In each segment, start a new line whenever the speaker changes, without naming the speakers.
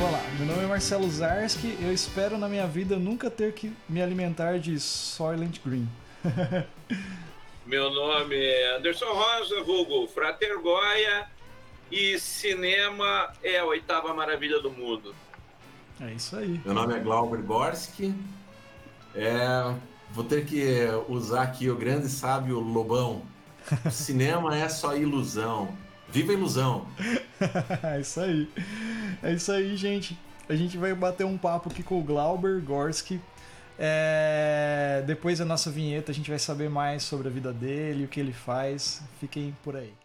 vamos lá. Meu nome é Marcelo Zarski. Eu espero na minha vida nunca ter que me alimentar de Soylent Green.
Meu nome é Anderson Rosa, vulgo Frater Goya, e cinema é a oitava maravilha do mundo.
É isso aí.
Meu nome é Glauber Gorski. É, vou ter que usar aqui o grande sábio Lobão. O cinema é só ilusão. Viva a ilusão!
é isso aí. É isso aí, gente. A gente vai bater um papo aqui com o Glauber Gorski. É... Depois da nossa vinheta, a gente vai saber mais sobre a vida dele, o que ele faz. Fiquem por aí.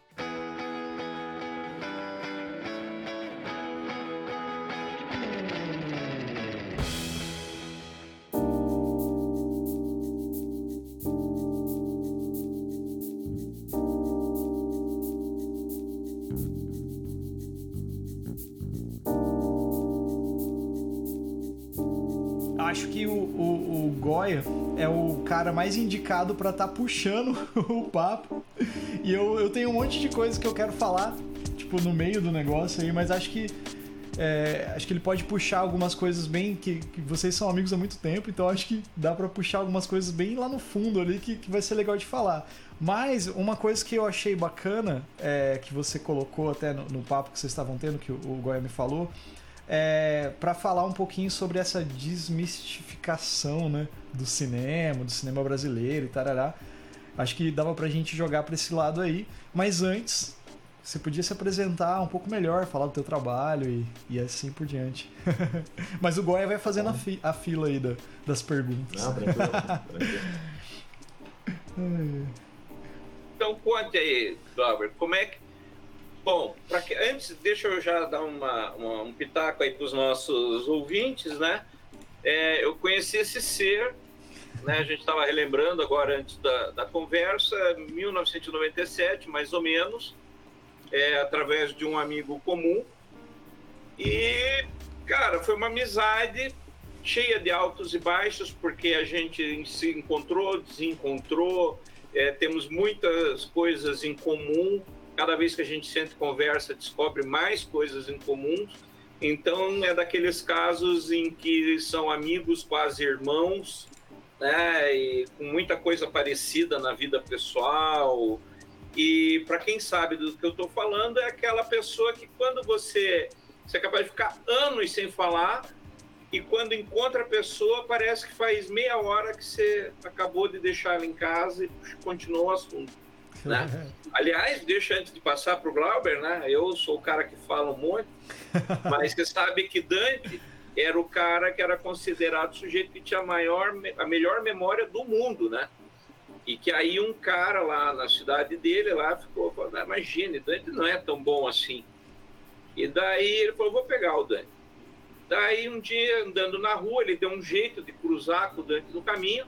Mais indicado para estar tá puxando o papo. E eu, eu tenho um monte de coisa que eu quero falar, tipo, no meio do negócio aí, mas acho que. É, acho que ele pode puxar algumas coisas bem. Que, que, vocês são amigos há muito tempo, então acho que dá para puxar algumas coisas bem lá no fundo ali que, que vai ser legal de falar. Mas uma coisa que eu achei bacana, é, que você colocou até no, no papo que vocês estavam tendo, que o, o falou, é, para falar um pouquinho sobre essa desmistificação né, do cinema, do cinema brasileiro e tarará. Acho que dava pra gente jogar para esse lado aí. Mas antes, você podia se apresentar um pouco melhor, falar do teu trabalho e, e assim por diante. Mas o Goya vai fazendo a, fi, a fila aí da, das perguntas. Não, tranquilo,
tranquilo. então conte aí, Glauber, como é que Bom, que, antes, deixa eu já dar uma, uma um pitaco aí para os nossos ouvintes, né? É, eu conheci esse ser, né? A gente estava relembrando agora antes da, da conversa, 1997, mais ou menos, é, através de um amigo comum. E, cara, foi uma amizade cheia de altos e baixos, porque a gente se encontrou, desencontrou, é, temos muitas coisas em comum cada vez que a gente sente conversa, descobre mais coisas em comum. Então, é daqueles casos em que são amigos, quase irmãos, né, e com muita coisa parecida na vida pessoal. E para quem sabe do que eu estou falando, é aquela pessoa que quando você, você é capaz de ficar anos sem falar, e quando encontra a pessoa, parece que faz meia hora que você acabou de deixar ela em casa e continuou o assunto. Né? Aliás, deixa antes de passar para o Glauber, né? Eu sou o cara que fala um monte, mas você sabe que Dante era o cara que era considerado o sujeito que tinha a, maior, a melhor memória do mundo, né? E que aí um cara lá na cidade dele lá ficou falando, ah, imagine, Dante não é tão bom assim. E daí ele falou, vou pegar o Dante. Daí um dia, andando na rua, ele deu um jeito de cruzar com o Dante no caminho,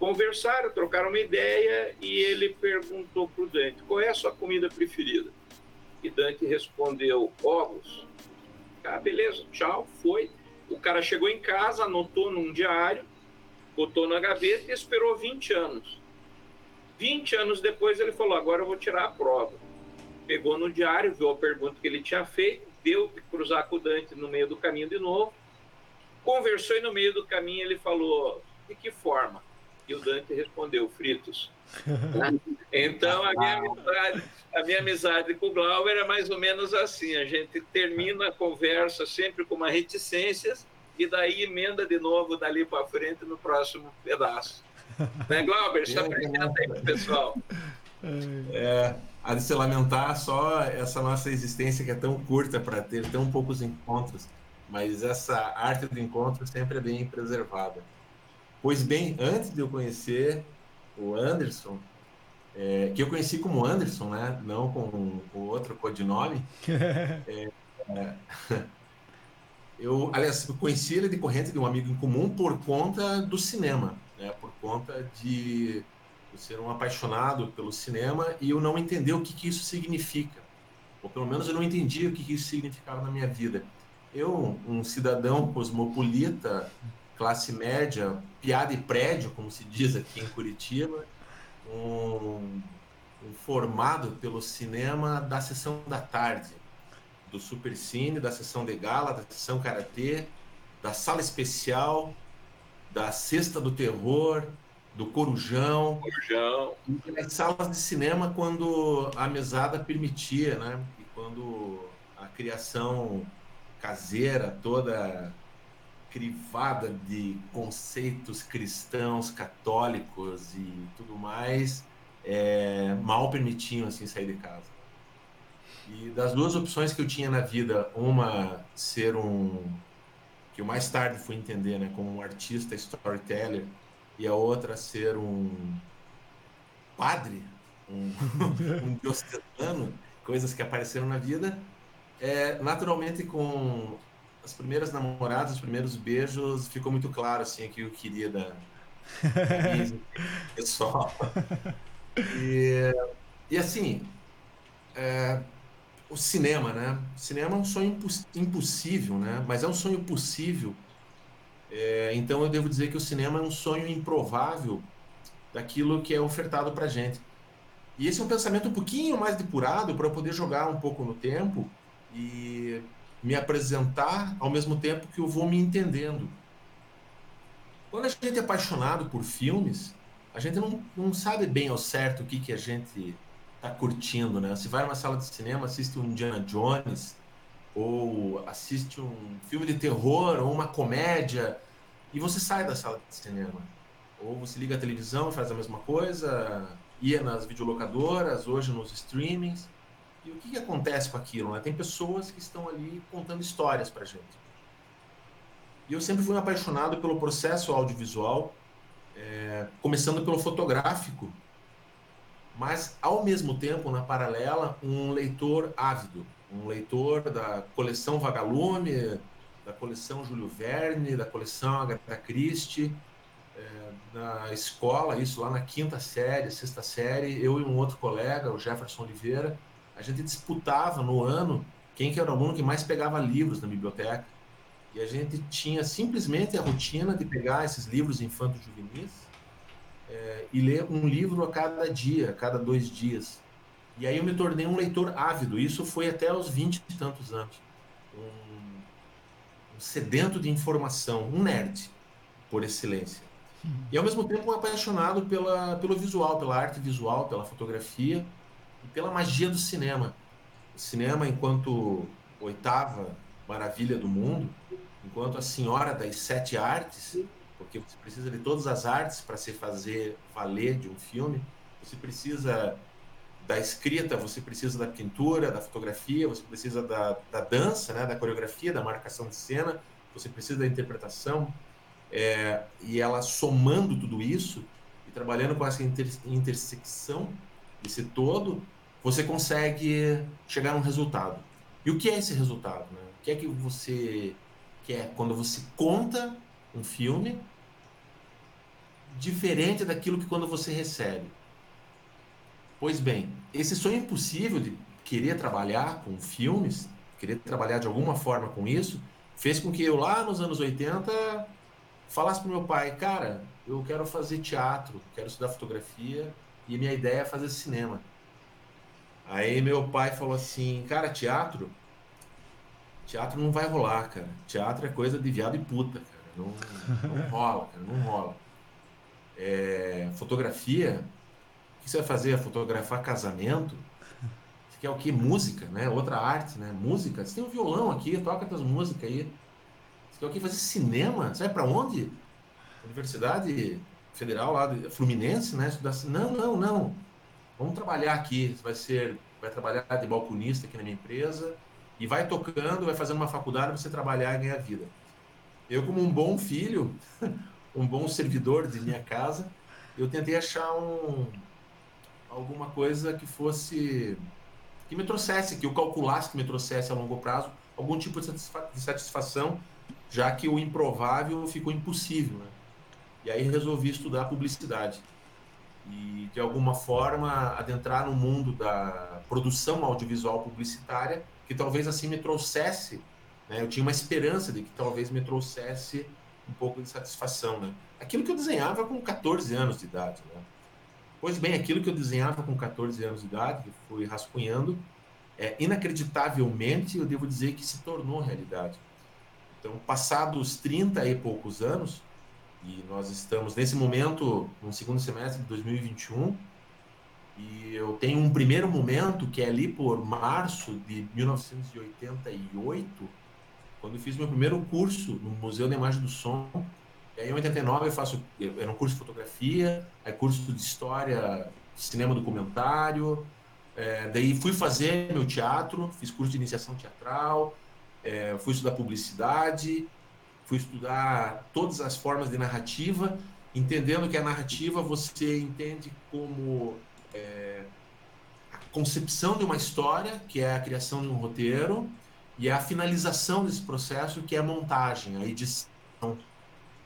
Conversaram, trocaram uma ideia e ele perguntou para o Dante qual é a sua comida preferida. E Dante respondeu ovos. Ah, beleza, tchau, foi. O cara chegou em casa, anotou num diário, botou na gaveta e esperou 20 anos. 20 anos depois ele falou: agora eu vou tirar a prova. Pegou no diário, viu a pergunta que ele tinha feito, deu de cruzar com o Dante no meio do caminho de novo, conversou e no meio do caminho ele falou: de que forma? E o Dante respondeu, fritos. então, a minha, amizade, a minha amizade com o Glauber é mais ou menos assim: a gente termina a conversa sempre com uma reticências e daí emenda de novo dali para frente no próximo pedaço. né, Glauber? Se apresenta aí para o pessoal.
É, há de se lamentar só essa nossa existência que é tão curta para ter tão poucos encontros, mas essa arte do encontro sempre é bem preservada. Pois bem, antes de eu conhecer o Anderson, é, que eu conheci como Anderson, né? Não com, com outro codinome. é, é, eu, aliás, eu conheci ele decorrente de um amigo em comum por conta do cinema, né? Por conta de eu ser um apaixonado pelo cinema e eu não entender o que, que isso significa. Ou pelo menos eu não entendia o que, que isso significava na minha vida. Eu, um cidadão cosmopolita, classe média, piada e prédio, como se diz aqui em Curitiba, um, um formado pelo cinema da sessão da tarde, do Super Cine, da sessão de gala, da sessão karatê, da sala especial, da cesta do terror, do corujão,
corujão.
nas salas de cinema quando a mesada permitia, né? E quando a criação caseira toda crivada de conceitos cristãos, católicos e tudo mais, é, mal permitiam assim sair de casa. E das duas opções que eu tinha na vida, uma ser um que eu mais tarde fui entender, né, como um artista storyteller, e a outra ser um padre, um, um diocesano, coisas que apareceram na vida, é, naturalmente com as primeiras namoradas, os primeiros beijos, ficou muito claro assim que eu queria da pessoal. E, e assim, é, o cinema, né? O cinema é um sonho impossível, né? Mas é um sonho possível. É, então eu devo dizer que o cinema é um sonho improvável daquilo que é ofertado para gente. E esse é um pensamento um pouquinho mais depurado para eu poder jogar um pouco no tempo e me apresentar ao mesmo tempo que eu vou me entendendo. Quando a gente é apaixonado por filmes, a gente não, não sabe bem ao certo o que, que a gente está curtindo, né? Se vai numa sala de cinema, assiste um Indiana Jones, ou assiste um filme de terror, ou uma comédia, e você sai da sala de cinema. Ou você liga a televisão faz a mesma coisa, ia nas videolocadoras, hoje nos streamings. E o que, que acontece com aquilo? Né? Tem pessoas que estão ali contando histórias para gente. E eu sempre fui apaixonado pelo processo audiovisual, é, começando pelo fotográfico, mas ao mesmo tempo, na paralela, um leitor ávido, um leitor da coleção Vagalume, da coleção Júlio Verne, da coleção Agatha Christie, é, na escola, isso lá na quinta série, sexta série, eu e um outro colega, o Jefferson Oliveira, a gente disputava no ano quem que era o aluno que mais pegava livros na biblioteca. E a gente tinha simplesmente a rotina de pegar esses livros infanto-juvenis é, e ler um livro a cada dia, a cada dois dias. E aí eu me tornei um leitor ávido. Isso foi até os vinte e tantos anos. Um, um sedento de informação, um nerd, por excelência. E ao mesmo tempo um apaixonado pela, pelo visual, pela arte visual, pela fotografia e pela magia do cinema. O cinema, enquanto oitava maravilha do mundo, enquanto a senhora das sete artes, porque você precisa de todas as artes para se fazer valer de um filme, você precisa da escrita, você precisa da pintura, da fotografia, você precisa da, da dança, né, da coreografia, da marcação de cena, você precisa da interpretação, é, e ela somando tudo isso e trabalhando com essa inter, intersecção esse todo, você consegue chegar a um resultado. E o que é esse resultado? Né? O que é que você quer quando você conta um filme diferente daquilo que quando você recebe? Pois bem, esse sonho impossível de querer trabalhar com filmes, querer trabalhar de alguma forma com isso, fez com que eu lá nos anos 80 falasse para meu pai, cara, eu quero fazer teatro, quero estudar fotografia e minha ideia é fazer cinema. Aí meu pai falou assim, cara, teatro? Teatro não vai rolar, cara. Teatro é coisa de viado e puta, cara. Não, não rola, cara, não rola. É, fotografia, o que você vai fazer? Fotografar casamento? Você quer o que? Música, né? Outra arte, né? Música. Você tem um violão aqui, toca tuas músicas aí. Você quer o que? Fazer cinema? Você vai pra onde? Universidade Federal lá Fluminense, né? Não, não, não vamos trabalhar aqui, vai ser, vai trabalhar de balconista aqui na minha empresa e vai tocando, vai fazendo uma faculdade você trabalhar e ganhar vida. Eu como um bom filho, um bom servidor de minha casa, eu tentei achar um alguma coisa que fosse que me trouxesse, que eu calculasse que me trouxesse a longo prazo algum tipo de, satisfa de satisfação, já que o improvável ficou impossível, né? E aí resolvi estudar publicidade e de alguma forma adentrar no mundo da produção audiovisual publicitária que talvez assim me trouxesse né? eu tinha uma esperança de que talvez me trouxesse um pouco de satisfação né? aquilo que eu desenhava com 14 anos de idade né? pois bem aquilo que eu desenhava com 14 anos de idade que fui rascunhando é, inacreditavelmente, eu devo dizer que se tornou realidade. Então, passados 30 e poucos anos, e nós estamos nesse momento, no segundo semestre de 2021, e eu tenho um primeiro momento que é ali por março de 1988, quando eu fiz meu primeiro curso no Museu da Imagem do Som. E aí, em 89, eu faço. Era um curso de fotografia, aí curso de história, cinema documentário. É, daí fui fazer meu teatro, fiz curso de iniciação teatral, é, fui estudar publicidade, fui estudar todas as formas de narrativa, entendendo que a narrativa você entende como é, a concepção de uma história, que é a criação de um roteiro, e a finalização desse processo, que é a montagem, a edição,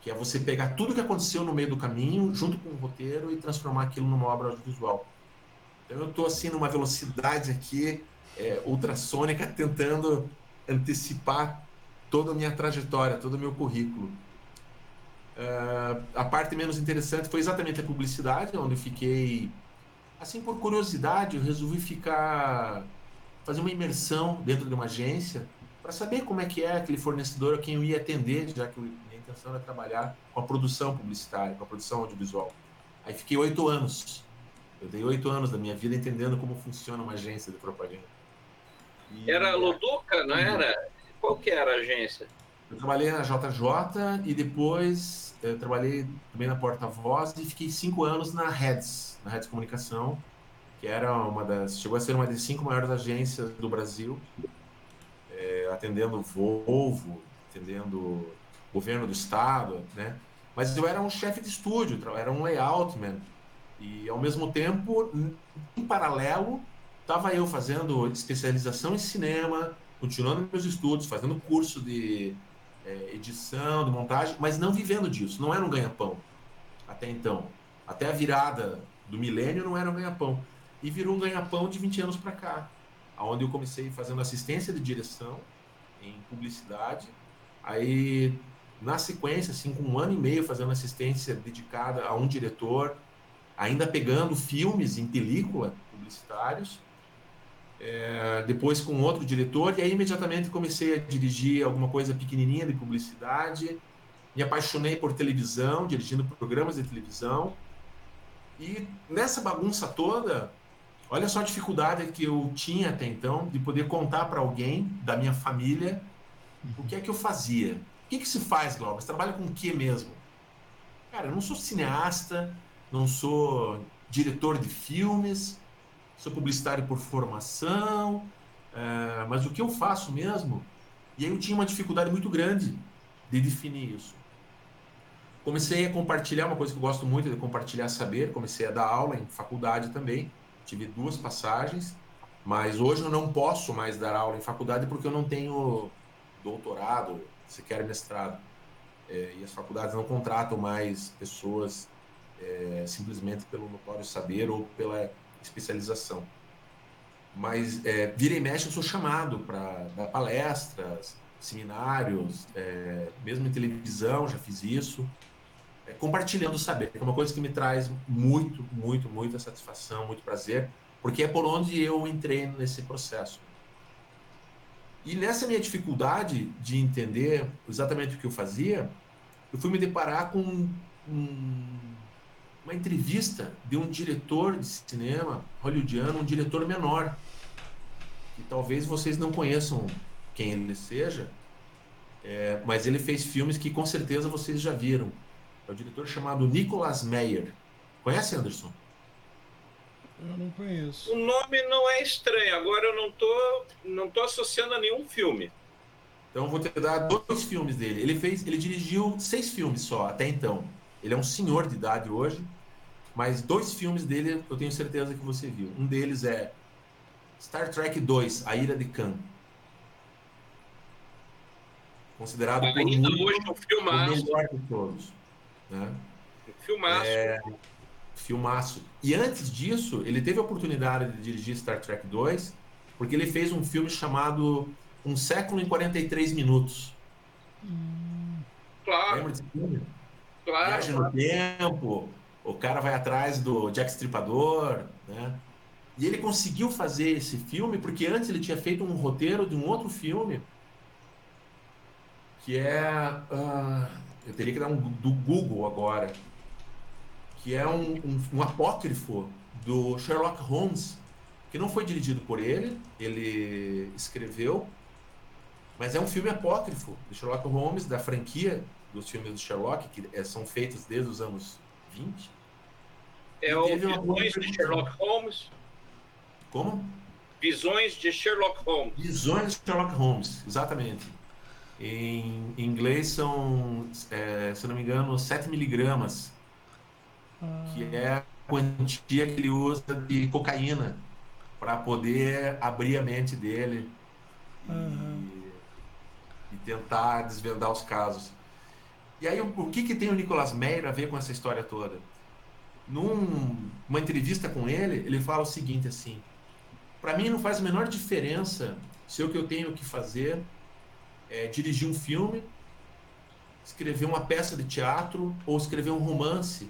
que é você pegar tudo que aconteceu no meio do caminho, junto com o roteiro, e transformar aquilo numa obra audiovisual. Então eu estou assim numa velocidade aqui é, ultrassônica, tentando antecipar toda a minha trajetória, todo o meu currículo. Uh, a parte menos interessante foi exatamente a publicidade, onde eu fiquei assim por curiosidade, eu resolvi ficar fazer uma imersão dentro de uma agência para saber como é que é aquele fornecedor a quem eu ia atender, já que minha intenção era trabalhar com a produção publicitária, com a produção audiovisual. Aí fiquei oito anos. Eu dei oito anos da minha vida entendendo como funciona uma agência de propaganda.
E... Era Loduca, não era? Qual que era a agência?
Eu trabalhei na JJ e depois trabalhei também na Porta-Voz e fiquei cinco anos na Reds, na Reds Comunicação, que era uma das, chegou a ser uma das cinco maiores agências do Brasil, é, atendendo Volvo, atendendo governo do estado, né? Mas eu era um chefe de estúdio, era um layoutman e ao mesmo tempo, em paralelo, estava eu fazendo especialização em cinema, continuando meus estudos, fazendo curso de é, edição, de montagem, mas não vivendo disso. Não era um ganha-pão até então. Até a virada do milênio não era um ganha-pão. E virou um ganha-pão de 20 anos para cá, onde eu comecei fazendo assistência de direção em publicidade. Aí, na sequência, assim, com um ano e meio fazendo assistência dedicada a um diretor, ainda pegando filmes em película publicitários é, depois com outro diretor, e aí imediatamente comecei a dirigir alguma coisa pequenininha de publicidade. Me apaixonei por televisão, dirigindo programas de televisão. E nessa bagunça toda, olha só a dificuldade que eu tinha até então de poder contar para alguém da minha família o que é que eu fazia. O que, que se faz, Glauber? Você trabalha com o que mesmo? Cara, eu não sou cineasta, não sou diretor de filmes, sou publicitário por formação, é, mas o que eu faço mesmo? E aí eu tinha uma dificuldade muito grande de definir isso. Comecei a compartilhar uma coisa que eu gosto muito de compartilhar saber. Comecei a dar aula em faculdade também. Tive duas passagens, mas hoje eu não posso mais dar aula em faculdade porque eu não tenho doutorado, sequer mestrado. É, e as faculdades não contratam mais pessoas é, simplesmente pelo notório saber ou pela especialização. Mas é, vira e mexe eu sou chamado para dar palestras, seminários, é, mesmo em televisão já fiz isso, é, compartilhando saber, que é uma coisa que me traz muito, muito, muita satisfação, muito prazer, porque é por onde eu entrei nesse processo. E nessa minha dificuldade de entender exatamente o que eu fazia, eu fui me deparar com um, uma entrevista de um diretor de cinema hollywoodiano, um diretor menor, que talvez vocês não conheçam quem ele seja, é, mas ele fez filmes que com certeza vocês já viram. É o diretor chamado Nicolas Meyer. Conhece, Anderson?
Eu não conheço.
O nome não é estranho, agora eu não tô, não tô associando a nenhum filme.
Então eu vou te dar dois filmes dele. Ele fez, ele dirigiu seis filmes só até então. Ele é um senhor de idade hoje, mas dois filmes dele eu tenho certeza que você viu. Um deles é Star Trek 2, A Ira de Khan. Considerado por
Ainda hoje um filmaço.
o melhor de todos. Né?
Filmaço.
É, filmaço. E antes disso, ele teve a oportunidade de dirigir Star Trek 2, porque ele fez um filme chamado Um Século em 43 Minutos.
Hum. Claro.
Lembra desse filme?
Claro.
No tempo, o cara vai atrás do Jack Stripador, né? E ele conseguiu fazer esse filme porque antes ele tinha feito um roteiro de um outro filme que é. Uh, eu teria que dar um do Google agora. Que é um, um, um apócrifo do Sherlock Holmes, que não foi dirigido por ele, ele escreveu, mas é um filme apócrifo de Sherlock Holmes, da franquia dos filmes do Sherlock, que é, são feitos desde os anos 20.
É o Visões de Sherlock Holmes?
Como?
Visões de Sherlock Holmes.
Visões de Sherlock Holmes, exatamente. Em inglês são, é, se não me engano, 7 miligramas, ah. que é a quantia que ele usa de cocaína para poder abrir a mente dele uhum. e, e, tentar desvendar os casos. E aí, o, que, que tem o Nicolas Meyer a ver com essa história toda? Numa entrevista com ele, ele fala o seguinte assim: para mim não faz a menor diferença se o que eu tenho que fazer é, dirigir um filme, escrever uma peça de teatro ou escrever um romance.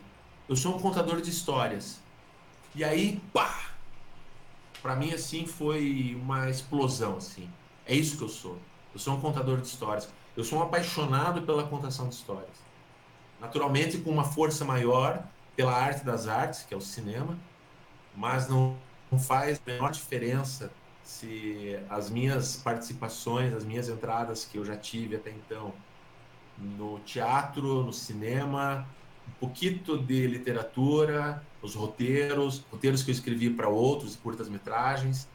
Eu sou um contador de histórias. E aí, pá! Para mim, assim, foi uma explosão, assim. É isso que eu sou. Eu sou um contador de histórias. Eu sou um apaixonado pela contação de histórias. Naturalmente, com uma força maior pela arte das artes, que é o cinema, mas não, faz a menor diferença se as minhas participações, as minhas entradas que eu já tive até então no teatro, no cinema, um pouquinho de literatura, os roteiros, roteiros que eu escrevi para outros, curtas-metragens,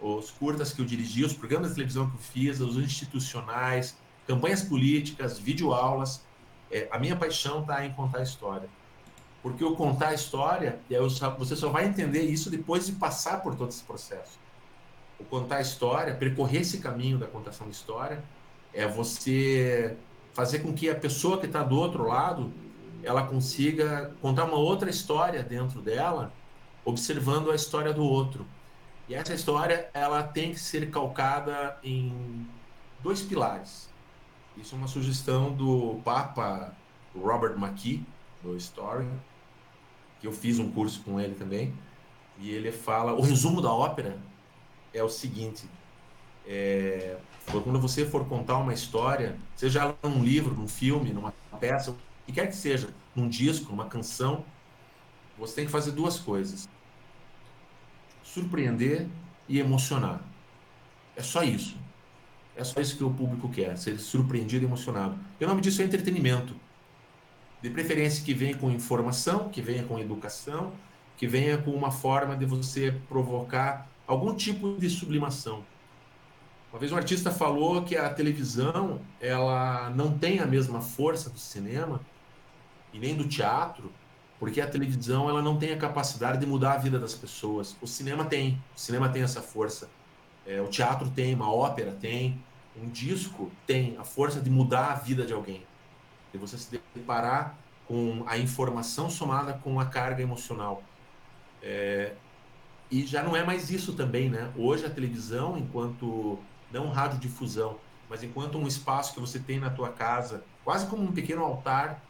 os curtas que eu dirigi, os programas de televisão que eu fiz, os institucionais, campanhas políticas, videoaulas. É, a minha paixão está em contar história. Porque eu contar a história, você só vai entender isso depois de passar por todo esse processo o contar a história, percorrer esse caminho da contação de história, é você fazer com que a pessoa que está do outro lado ela consiga contar uma outra história dentro dela, observando a história do outro. E essa história ela tem que ser calcada em dois pilares. Isso é uma sugestão do Papa Robert McKee, do Story, que eu fiz um curso com ele também. E ele fala o resumo da ópera é o seguinte: é, quando você for contar uma história, seja num livro, num filme, numa peça, o que quer que seja, num disco, numa canção, você tem que fazer duas coisas: surpreender e emocionar. É só isso. É só isso que o público quer, ser surpreendido e emocionado. E o nome disso é entretenimento. De preferência que venha com informação, que venha com educação, que venha com uma forma de você provocar algum tipo de sublimação. Uma vez um artista falou que a televisão ela não tem a mesma força do cinema e nem do teatro, porque a televisão ela não tem a capacidade de mudar a vida das pessoas. O cinema tem, o cinema tem essa força. É, o teatro tem, uma ópera tem, um disco tem a força de mudar a vida de alguém, de você se deparar com a informação somada com a carga emocional. É, e já não é mais isso também, né? Hoje a televisão, enquanto não radiodifusão, mas enquanto um espaço que você tem na tua casa, quase como um pequeno altar,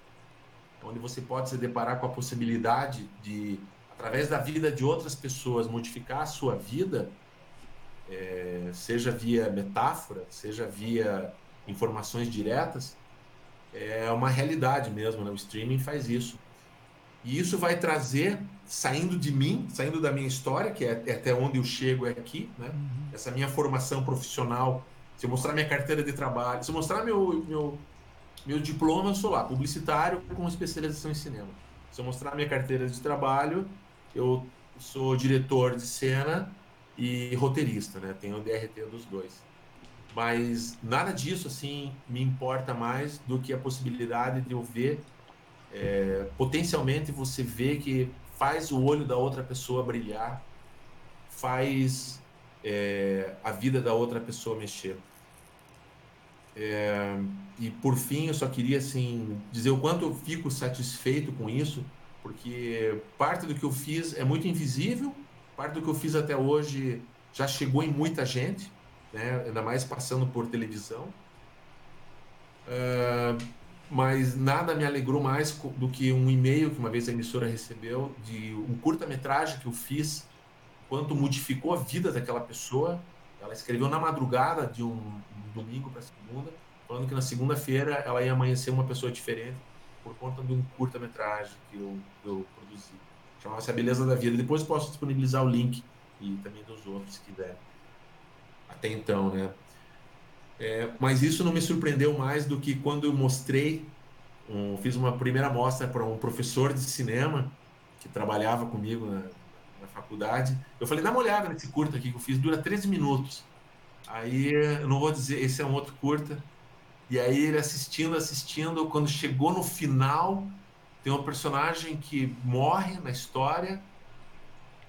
onde você pode se deparar com a possibilidade de, através da vida de outras pessoas, modificar a sua vida, é, seja via metáfora, seja via informações diretas, é uma realidade mesmo, né? O streaming faz isso. E isso vai trazer saindo de mim, saindo da minha história, que é, é até onde eu chego é aqui, né? Uhum. Essa minha formação profissional, se eu mostrar minha carteira de trabalho, se eu mostrar meu, meu, meu diploma, eu sou lá, publicitário com especialização em cinema. Se eu mostrar minha carteira de trabalho, eu sou diretor de cena e roteirista, né? Tenho o DRT dos dois. Mas nada disso, assim, me importa mais do que a possibilidade de eu ver, é, potencialmente você vê que faz o olho da outra pessoa brilhar, faz é, a vida da outra pessoa mexer. É, e por fim, eu só queria assim dizer o quanto eu fico satisfeito com isso, porque parte do que eu fiz é muito invisível, parte do que eu fiz até hoje já chegou em muita gente, né? ainda mais passando por televisão. É, mas nada me alegrou mais do que um e-mail que uma vez a emissora recebeu de um curta-metragem que eu fiz quanto modificou a vida daquela pessoa. Ela escreveu na madrugada de um, domingo para segunda, falando que na segunda-feira ela ia amanhecer uma pessoa diferente por conta de um curta-metragem que eu produzi. Chamava-se A Beleza da Vida. Depois posso disponibilizar o link e também dos outros, se quiser. Até então, né? É, mas isso não me surpreendeu mais do que quando eu mostrei, um, fiz uma primeira mostra para um professor de cinema que trabalhava comigo na, na, faculdade. Eu falei, dá uma olhada nesse curta aqui que eu fiz, dura 13 minutos. Aí, eu não vou dizer, esse é um outro curta. E aí ele assistindo, assistindo, quando chegou no final, tem um personagem que morre na história,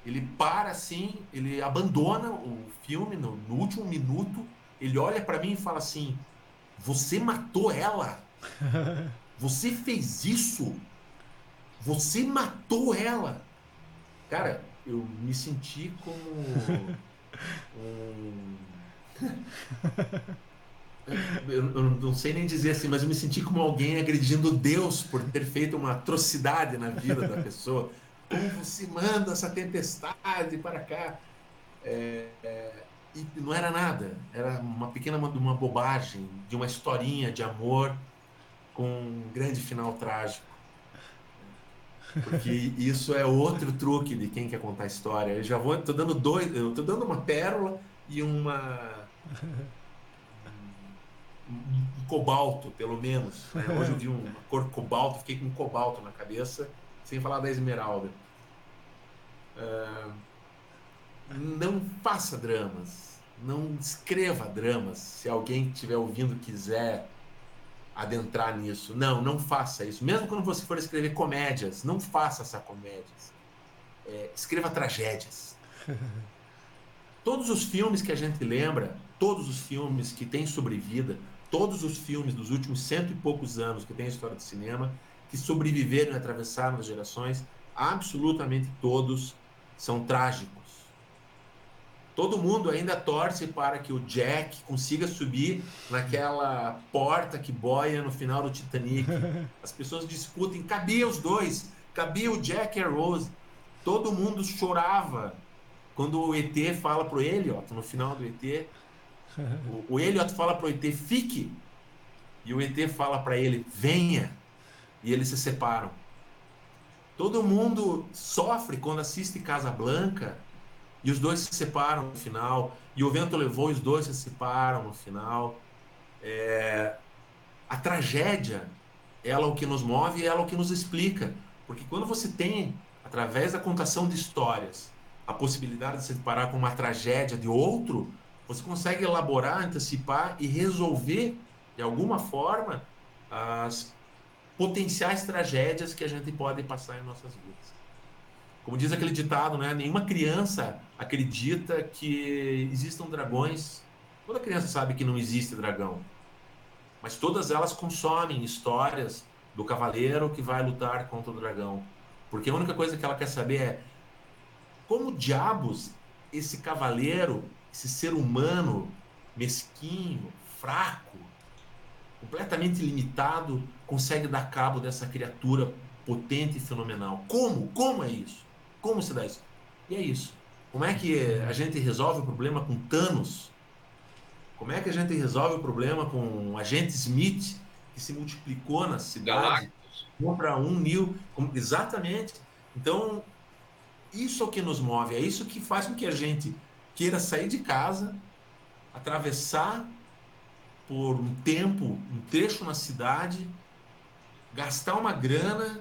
ele para assim, ele abandona o filme no, no último minuto, ele olha para mim e fala assim: Você matou ela? Você fez isso? Você matou ela? Cara, eu me senti como um. eu, não sei nem dizer assim, mas eu me senti como alguém agredindo Deus por ter feito uma atrocidade na vida da pessoa. Como você manda essa tempestade para cá? É, é, e não era nada, era uma pequena uma bobagem de uma historinha de amor com um grande final trágico. Porque isso é outro truque de quem quer contar história. Eu já vou, tô dando dois, eu tô dando uma pérola e uma um, cobalto, pelo menos. Né? Hoje eu vi uma cor cobalto, fiquei com um cobalto na cabeça, sem falar da esmeralda. Uh, não faça dramas, não escreva dramas. Se alguém estiver ouvindo quiser adentrar nisso, não, não faça isso. Mesmo quando você for escrever comédias, não faça essas comédias. É, escreva tragédias. Todos os filmes que a gente lembra, todos os filmes que têm sobrevida, todos os filmes dos últimos cento e poucos anos que tem a história do cinema, que sobreviveram e atravessaram as gerações, absolutamente todos são trágicos. Todo mundo ainda torce para que o Jack consiga subir naquela porta que boia no final do Titanic. As pessoas discutem, cabia os dois, cabia o Jack e a Rose. Todo mundo chorava quando o ET fala pro Elliot, no final do ET, o, o Elliot fala pro ET, fique. E o ET fala para ele, venha. E eles se separam. Todo mundo sofre quando assiste Casa Blanca e os dois se separam no final. E o vento levou e os dois se separam no final. É... A tragédia, ela é o que nos move e ela é o que nos explica. Porque quando você tem, através da contação de histórias, a possibilidade de se deparar com uma tragédia de outro, você consegue elaborar, antecipar e resolver, de alguma forma, as potenciais tragédias que a gente pode passar em nossas vidas. Como diz aquele ditado, né? Nenhuma criança acredita que existam dragões. Toda criança sabe que não existe dragão. Mas todas elas consomem histórias do cavaleiro que vai lutar contra o dragão. Porque a única coisa que ela quer saber é como diabos esse cavaleiro esse ser humano mesquinho, fraco, completamente limitado, consegue dar cabo dessa criatura potente e fenomenal. Como? Como é isso? Como se dá isso? E é isso. Como é que a gente resolve o problema com Thanos? Como é que a gente resolve o problema com o agente Smith, que se multiplicou na cidade? Compra um mil. Exatamente. Então, isso é o que nos move, é isso que faz com que a gente queira sair de casa, atravessar por um tempo, um trecho na cidade, gastar uma grana,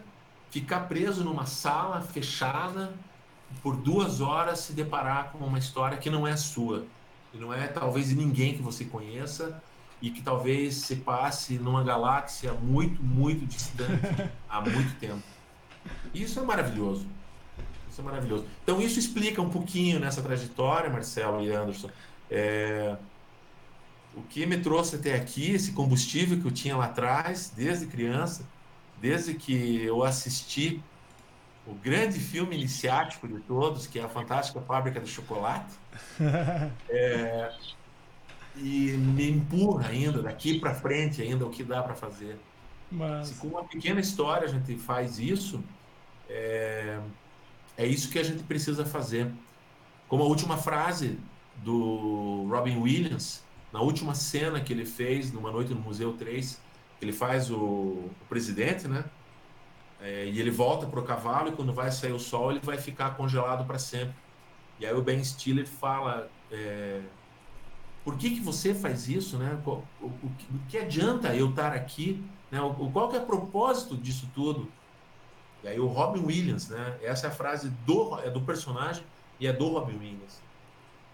ficar preso numa sala fechada por duas horas se deparar com uma história que não é sua, que não é talvez de ninguém que você conheça e que talvez se passe numa galáxia muito, muito distante há muito tempo. Isso é maravilhoso. Isso é maravilhoso. Então, isso explica um pouquinho nessa trajetória, Marcelo e Anderson. É... O que me trouxe até aqui, esse combustível que eu tinha lá atrás, desde criança, desde que eu assisti o grande filme iniciático de todos, que é a Fantástica Fábrica de Chocolate, é... e me empurra ainda, daqui para frente, ainda o que dá para fazer. Mas... Se com uma pequena história a gente faz isso, é... É isso que a gente precisa fazer. Como a última frase do Robin Williams, na última cena que ele fez numa noite no Museu 3, ele faz o, o presidente, né? É, e ele volta pro cavalo e quando vai sair o sol ele vai ficar congelado para sempre. E aí o Ben Stiller fala é, por que, que você faz isso, né? O, o, o, que adianta eu estar aqui? Né? O, qual que é o propósito disso tudo? E aí o Robin Williams, né? Essa é a frase do, é do personagem e é do Robin Williams.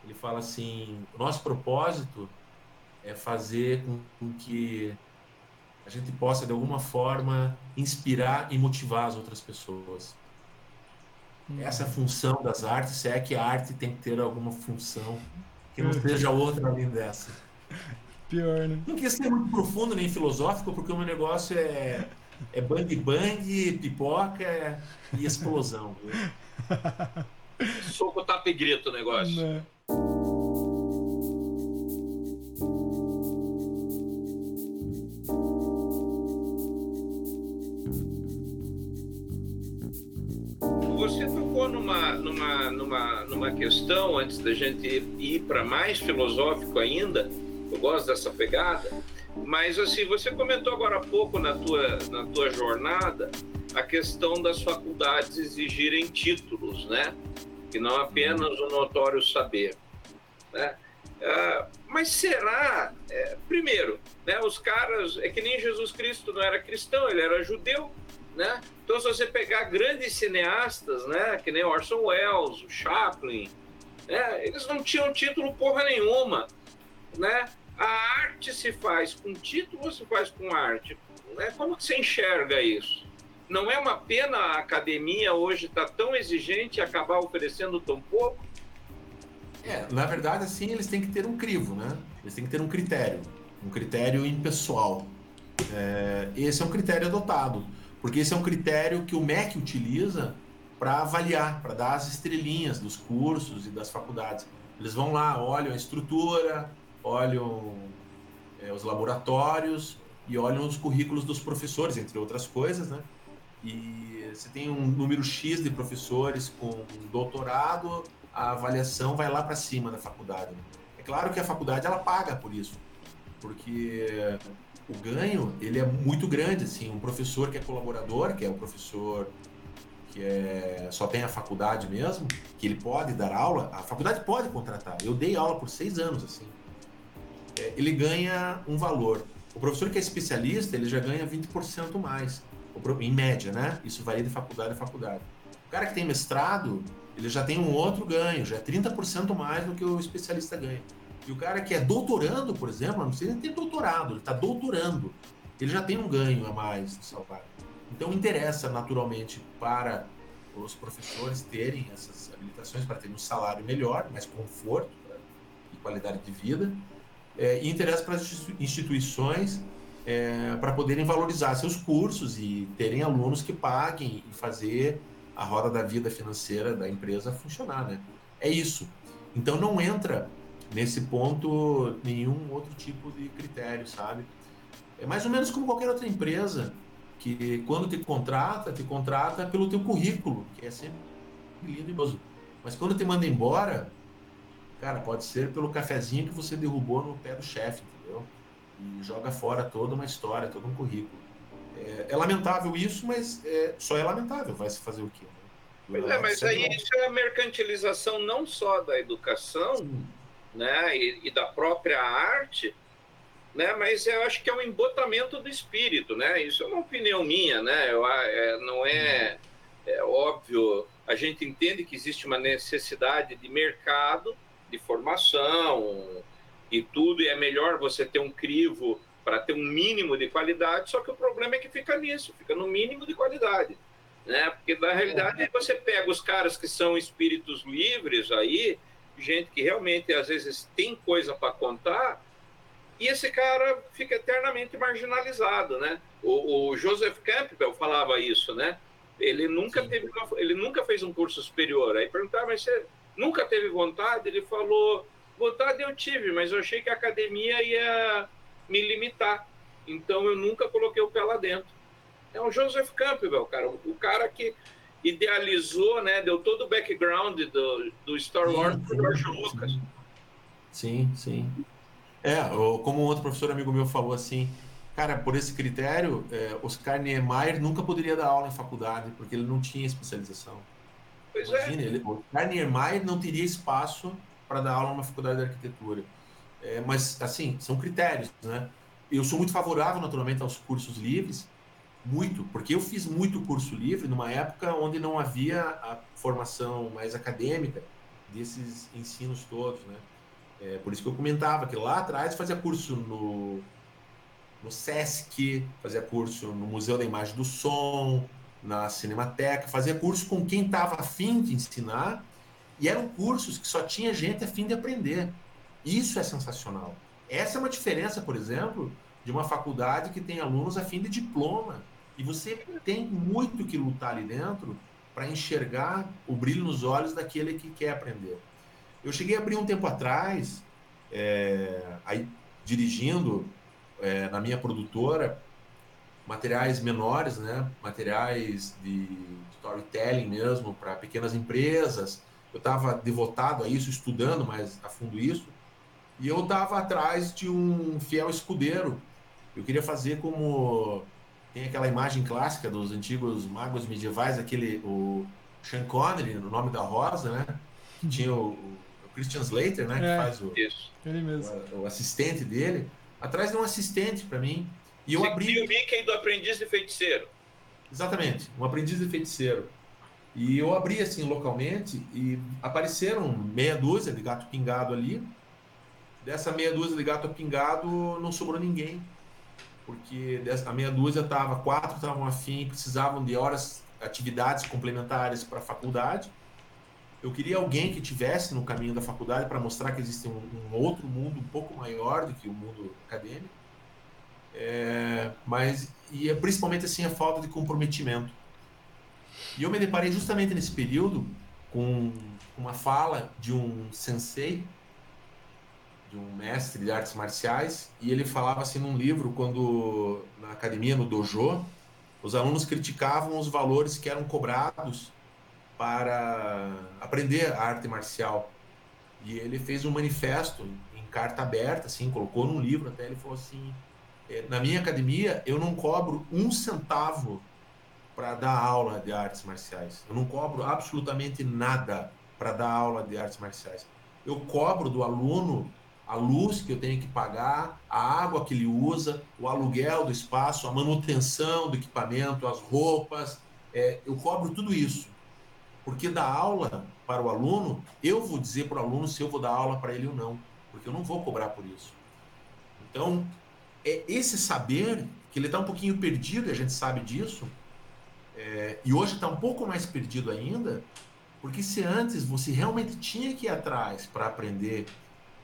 Ele fala assim, o nosso propósito é fazer com, com que a gente possa, de alguma forma, inspirar e motivar as outras pessoas. Hum. Essa é a função das artes, se é que a arte tem que ter alguma função que não seja outra além dessa.
Pior, né?
Não quer ser muito profundo nem filosófico, porque o meu negócio é, é bang bang, pipoca e explosão.
Soco, tapa e grito o negócio. Não. Né? numa, numa, numa, numa questão, antes da gente ir para mais filosófico ainda, eu gosto dessa pegada, mas assim, você comentou agora há pouco na tua, na tua jornada a questão das faculdades exigirem títulos, né? E não apenas o notório saber, né? Ah, mas será, é, primeiro, né, os caras, é que nem Jesus Cristo não era cristão, ele era judeu, né? Então, se você pegar grandes cineastas, né, que nem Orson Welles, o Chaplin, né, eles não tinham título porra nenhuma, né? A arte se faz com título ou se faz com arte? Né? Como que você enxerga isso? Não é uma pena a academia hoje estar tá tão exigente e acabar oferecendo tão pouco?
É, na verdade, assim, eles têm que ter um crivo, né? Eles têm que ter um critério, um critério impessoal. É, esse é um critério adotado. Porque esse é um critério que o MEC utiliza para avaliar, para dar as estrelinhas dos cursos e das faculdades. Eles vão lá, olham a estrutura, olham é, os laboratórios e olham os currículos dos professores, entre outras coisas, né? E você tem um número X de professores com doutorado, a avaliação vai lá para cima da faculdade. Né? É claro que a faculdade ela paga por isso, porque o ganho ele é muito grande assim um professor que é colaborador que é o professor que é, só tem a faculdade mesmo que ele pode dar aula a faculdade pode contratar eu dei aula por seis anos assim ele ganha um valor o professor que é especialista ele já ganha 20% mais em média né isso varia de faculdade a faculdade o cara que tem mestrado ele já tem um outro ganho já é 30% mais do que o especialista ganha e o cara que é doutorando, por exemplo, não precisa ter doutorado, ele está doutorando. Ele já tem um ganho a mais de salário. Então interessa naturalmente para os professores terem essas habilitações para terem um salário melhor, mais conforto né, e qualidade de vida. É, e interessa para as instituições é, para poderem valorizar seus cursos e terem alunos que paguem e fazer a roda da vida financeira da empresa funcionar, né? É isso. Então não entra nesse ponto nenhum outro tipo de critério, sabe? É mais ou menos como qualquer outra empresa que quando te contrata, te contrata pelo teu currículo, que é sempre lindo e bozo. Mas quando te manda embora, cara, pode ser pelo cafezinho que você derrubou no pé do chefe, entendeu? E joga fora toda uma história, todo um currículo. É, é lamentável isso, mas é, só é lamentável, vai se fazer o quê?
Né? Pois é, mas aí isso é a mercantilização não só da educação, Sim né, e, e, da própria arte, né, mas eu acho que é um embotamento do espírito, né? Isso é uma opinião minha, né? Eu, é, não é, é óbvio. A gente entende que existe uma necessidade de mercado, de formação e tudo, e é melhor você ter um crivo para ter um mínimo de qualidade. Só que o problema é que fica nisso, fica no mínimo de qualidade, né? Porque na realidade você pega os caras que são espíritos livres aí gente que realmente às vezes tem coisa para contar, e esse cara fica eternamente marginalizado, né? O, o, Joseph Campbell falava isso, né? Ele nunca Sim. teve, uma, ele nunca fez um curso superior. Aí perguntava, mas você nunca teve vontade? Ele falou, vontade eu tive, mas eu achei que a academia ia me limitar. Então eu nunca coloquei o pé lá dentro. É o Joseph Campbell, cara, o cara que idealizou, né? Deu todo o background do, do Star Wars para George
Lucas. Sim, sim. É, como um outro professor amigo meu falou assim, cara, por esse critério, é, Oscar Niemeyer nunca poderia dar aula em faculdade, porque ele não tinha especialização. Pois é. Imagina, é. ele, Oscar Niemeyer não teria espaço para dar aula numa faculdade de arquitetura. É, mas, assim, são critérios, né? Eu sou muito favorável, naturalmente, aos cursos livres, muito, porque eu fiz muito curso livre numa época onde não havia a formação mais acadêmica desses ensinos todos, né? É, por isso que eu comentava que lá atrás fazia curso no, no SESC, fazia curso no Museu da Imagem do Som, na Cinemateca, fazia curso com quem estava afim de ensinar e eram cursos que só tinha gente afim de aprender. Isso é sensacional. Essa é uma diferença, por exemplo, de uma faculdade que tem alunos a fim de diploma. E você tem muito que lutar ali dentro para enxergar o brilho nos olhos daquele que quer aprender. Eu cheguei a abrir um tempo atrás, é, aí, dirigindo é, na minha produtora, materiais menores, né? materiais de storytelling mesmo para pequenas empresas. Eu estava devotado a isso, estudando mais a fundo isso. E eu estava atrás de um fiel escudeiro. Eu queria fazer como tem aquela imagem clássica dos antigos magos medievais, aquele o Sean Connery, no nome da Rosa, né? Que tinha o, o Christian Slater, né? É, que faz o. O, o, assistente dele. Atrás de um assistente para mim. E eu Você abri.
o Mickey do aprendiz de feiticeiro.
Exatamente, um aprendiz de feiticeiro. E eu abri assim localmente e apareceram meia dúzia de gato pingado ali. Dessa meia dúzia de gato pingado não sobrou ninguém porque a meia dúzia estava, quatro estavam afim, precisavam de horas, atividades complementares para a faculdade. Eu queria alguém que tivesse no caminho da faculdade para mostrar que existe um, um, outro mundo um pouco maior do que o mundo acadêmico. É, mas e é principalmente assim a falta de comprometimento. E eu me deparei justamente nesse período com uma fala de um sensei de um mestre de artes marciais, e ele falava assim num livro, quando na academia, no dojo, os alunos criticavam os valores que eram cobrados para aprender a arte marcial. E ele fez um manifesto em carta aberta, assim, colocou num livro até, ele falou assim, na minha academia eu não cobro um centavo para dar aula de artes marciais. Eu não cobro absolutamente nada para dar aula de artes marciais. Eu cobro do aluno a luz que eu tenho que pagar, a água que ele usa, o aluguel do espaço, a manutenção do equipamento, as roupas, é, eu cobro tudo isso. Porque da aula para o aluno, eu vou dizer para o aluno se eu vou dar aula para ele ou não, porque eu não vou cobrar por isso. Então, é esse saber, que ele está um pouquinho perdido, e a gente sabe disso, é, e hoje está um pouco mais perdido ainda, porque se antes você realmente tinha que ir atrás para aprender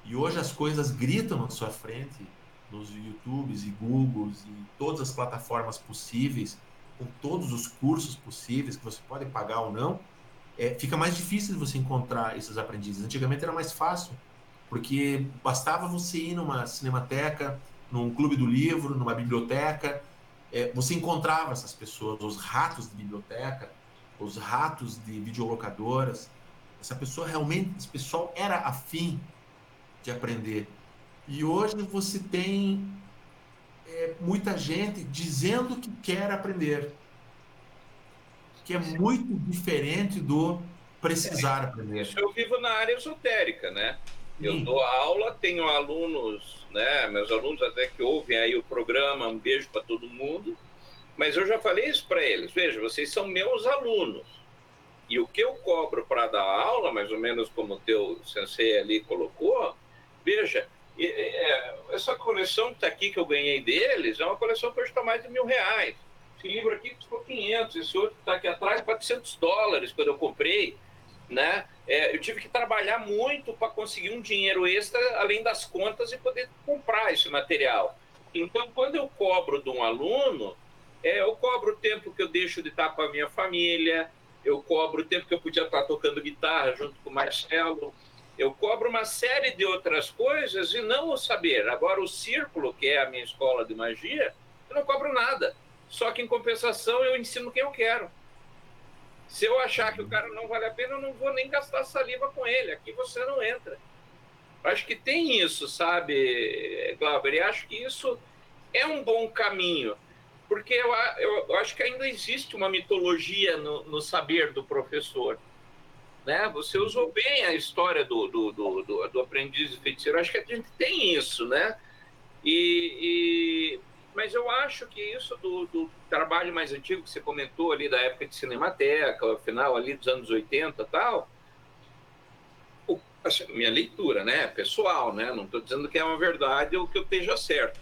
e hoje as coisas gritam na sua frente, nos YouTubes e Googles e todas as plataformas possíveis, com todos os cursos possíveis que você pode pagar ou não, é, fica mais difícil você encontrar esses aprendizes. Antigamente era mais fácil, porque bastava você ir numa cinemateca, num clube do livro, numa biblioteca, é, você encontrava essas pessoas, os ratos de biblioteca, os ratos de videolocadoras. Essa pessoa realmente, esse pessoal era afim de aprender. E hoje você tem é, muita gente dizendo que quer aprender, que é muito diferente do precisar aprender.
Eu vivo na área esotérica, né? Eu dou aula, tenho alunos, né? Meus alunos até que ouvem aí o programa, um beijo para todo mundo. Mas eu já falei isso para eles. Veja, vocês são meus alunos. E o que eu cobro para dar aula, mais ou menos como o teu sensei ali colocou, Veja, é, essa coleção que está aqui que eu ganhei deles é uma coleção que hoje está mais de mil reais. Esse livro aqui custou 500, esse outro que está aqui atrás 400 dólares quando eu comprei, né? É, eu tive que trabalhar muito para conseguir um dinheiro extra além das contas e poder comprar esse material. Então, quando eu cobro de um aluno, é, eu cobro o tempo que eu deixo de estar com a minha família, eu cobro o tempo que eu podia estar tocando guitarra junto com o Marcelo, eu cobro uma série de outras coisas e não o saber. Agora, o círculo, que é a minha escola de magia, eu não cobro nada. Só que, em compensação, eu ensino quem eu quero. Se eu achar que o cara não vale a pena, eu não vou nem gastar saliva com ele. Aqui você não entra. Acho que tem isso, sabe, Glauber? E acho que isso é um bom caminho, porque eu, eu, eu acho que ainda existe uma mitologia no, no, saber do professor. Né? Você usou bem a história do, do, do, do, do aprendiz de feiticeiro. Acho que a gente tem isso, né? E, e, mas eu acho que isso do, do, trabalho mais antigo que você comentou ali da época de Cinemateca, final ali dos anos 80 tal, assim, minha leitura, né, pessoal, né, não estou dizendo que é uma verdade ou que eu esteja certo,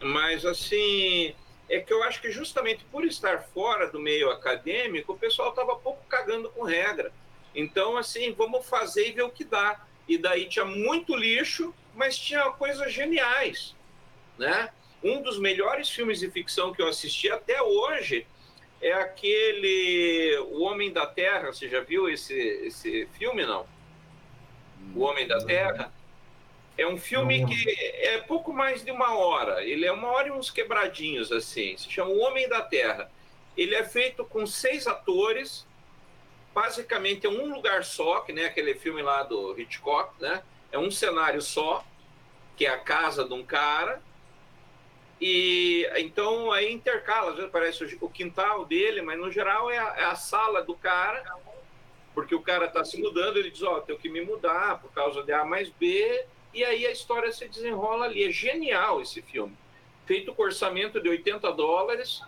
mas assim é que eu acho que justamente por estar fora do meio acadêmico, o pessoal estava pouco cagando com regra. Então, assim, vamos fazer e ver o que dá. E daí tinha muito lixo, mas tinha coisas geniais, né? Um dos melhores filmes de ficção que eu assisti até hoje é aquele O Homem da Terra. Você já viu esse, esse filme, não? O Homem da Terra. É um filme que é pouco mais de uma hora. Ele é uma hora e uns quebradinhos, assim. Se chama O Homem da Terra. Ele é feito com seis atores. Basicamente é um lugar só, que nem aquele filme lá do Hitchcock, né? É um cenário só, que é a casa de um cara. E então aí intercala, às vezes parece o quintal dele, mas no geral é a, é a sala do cara porque o cara está se mudando, ele diz, ó, oh, tenho que me mudar por causa de A mais B, e aí a história se desenrola ali. É genial esse filme. Feito com orçamento de 80 dólares,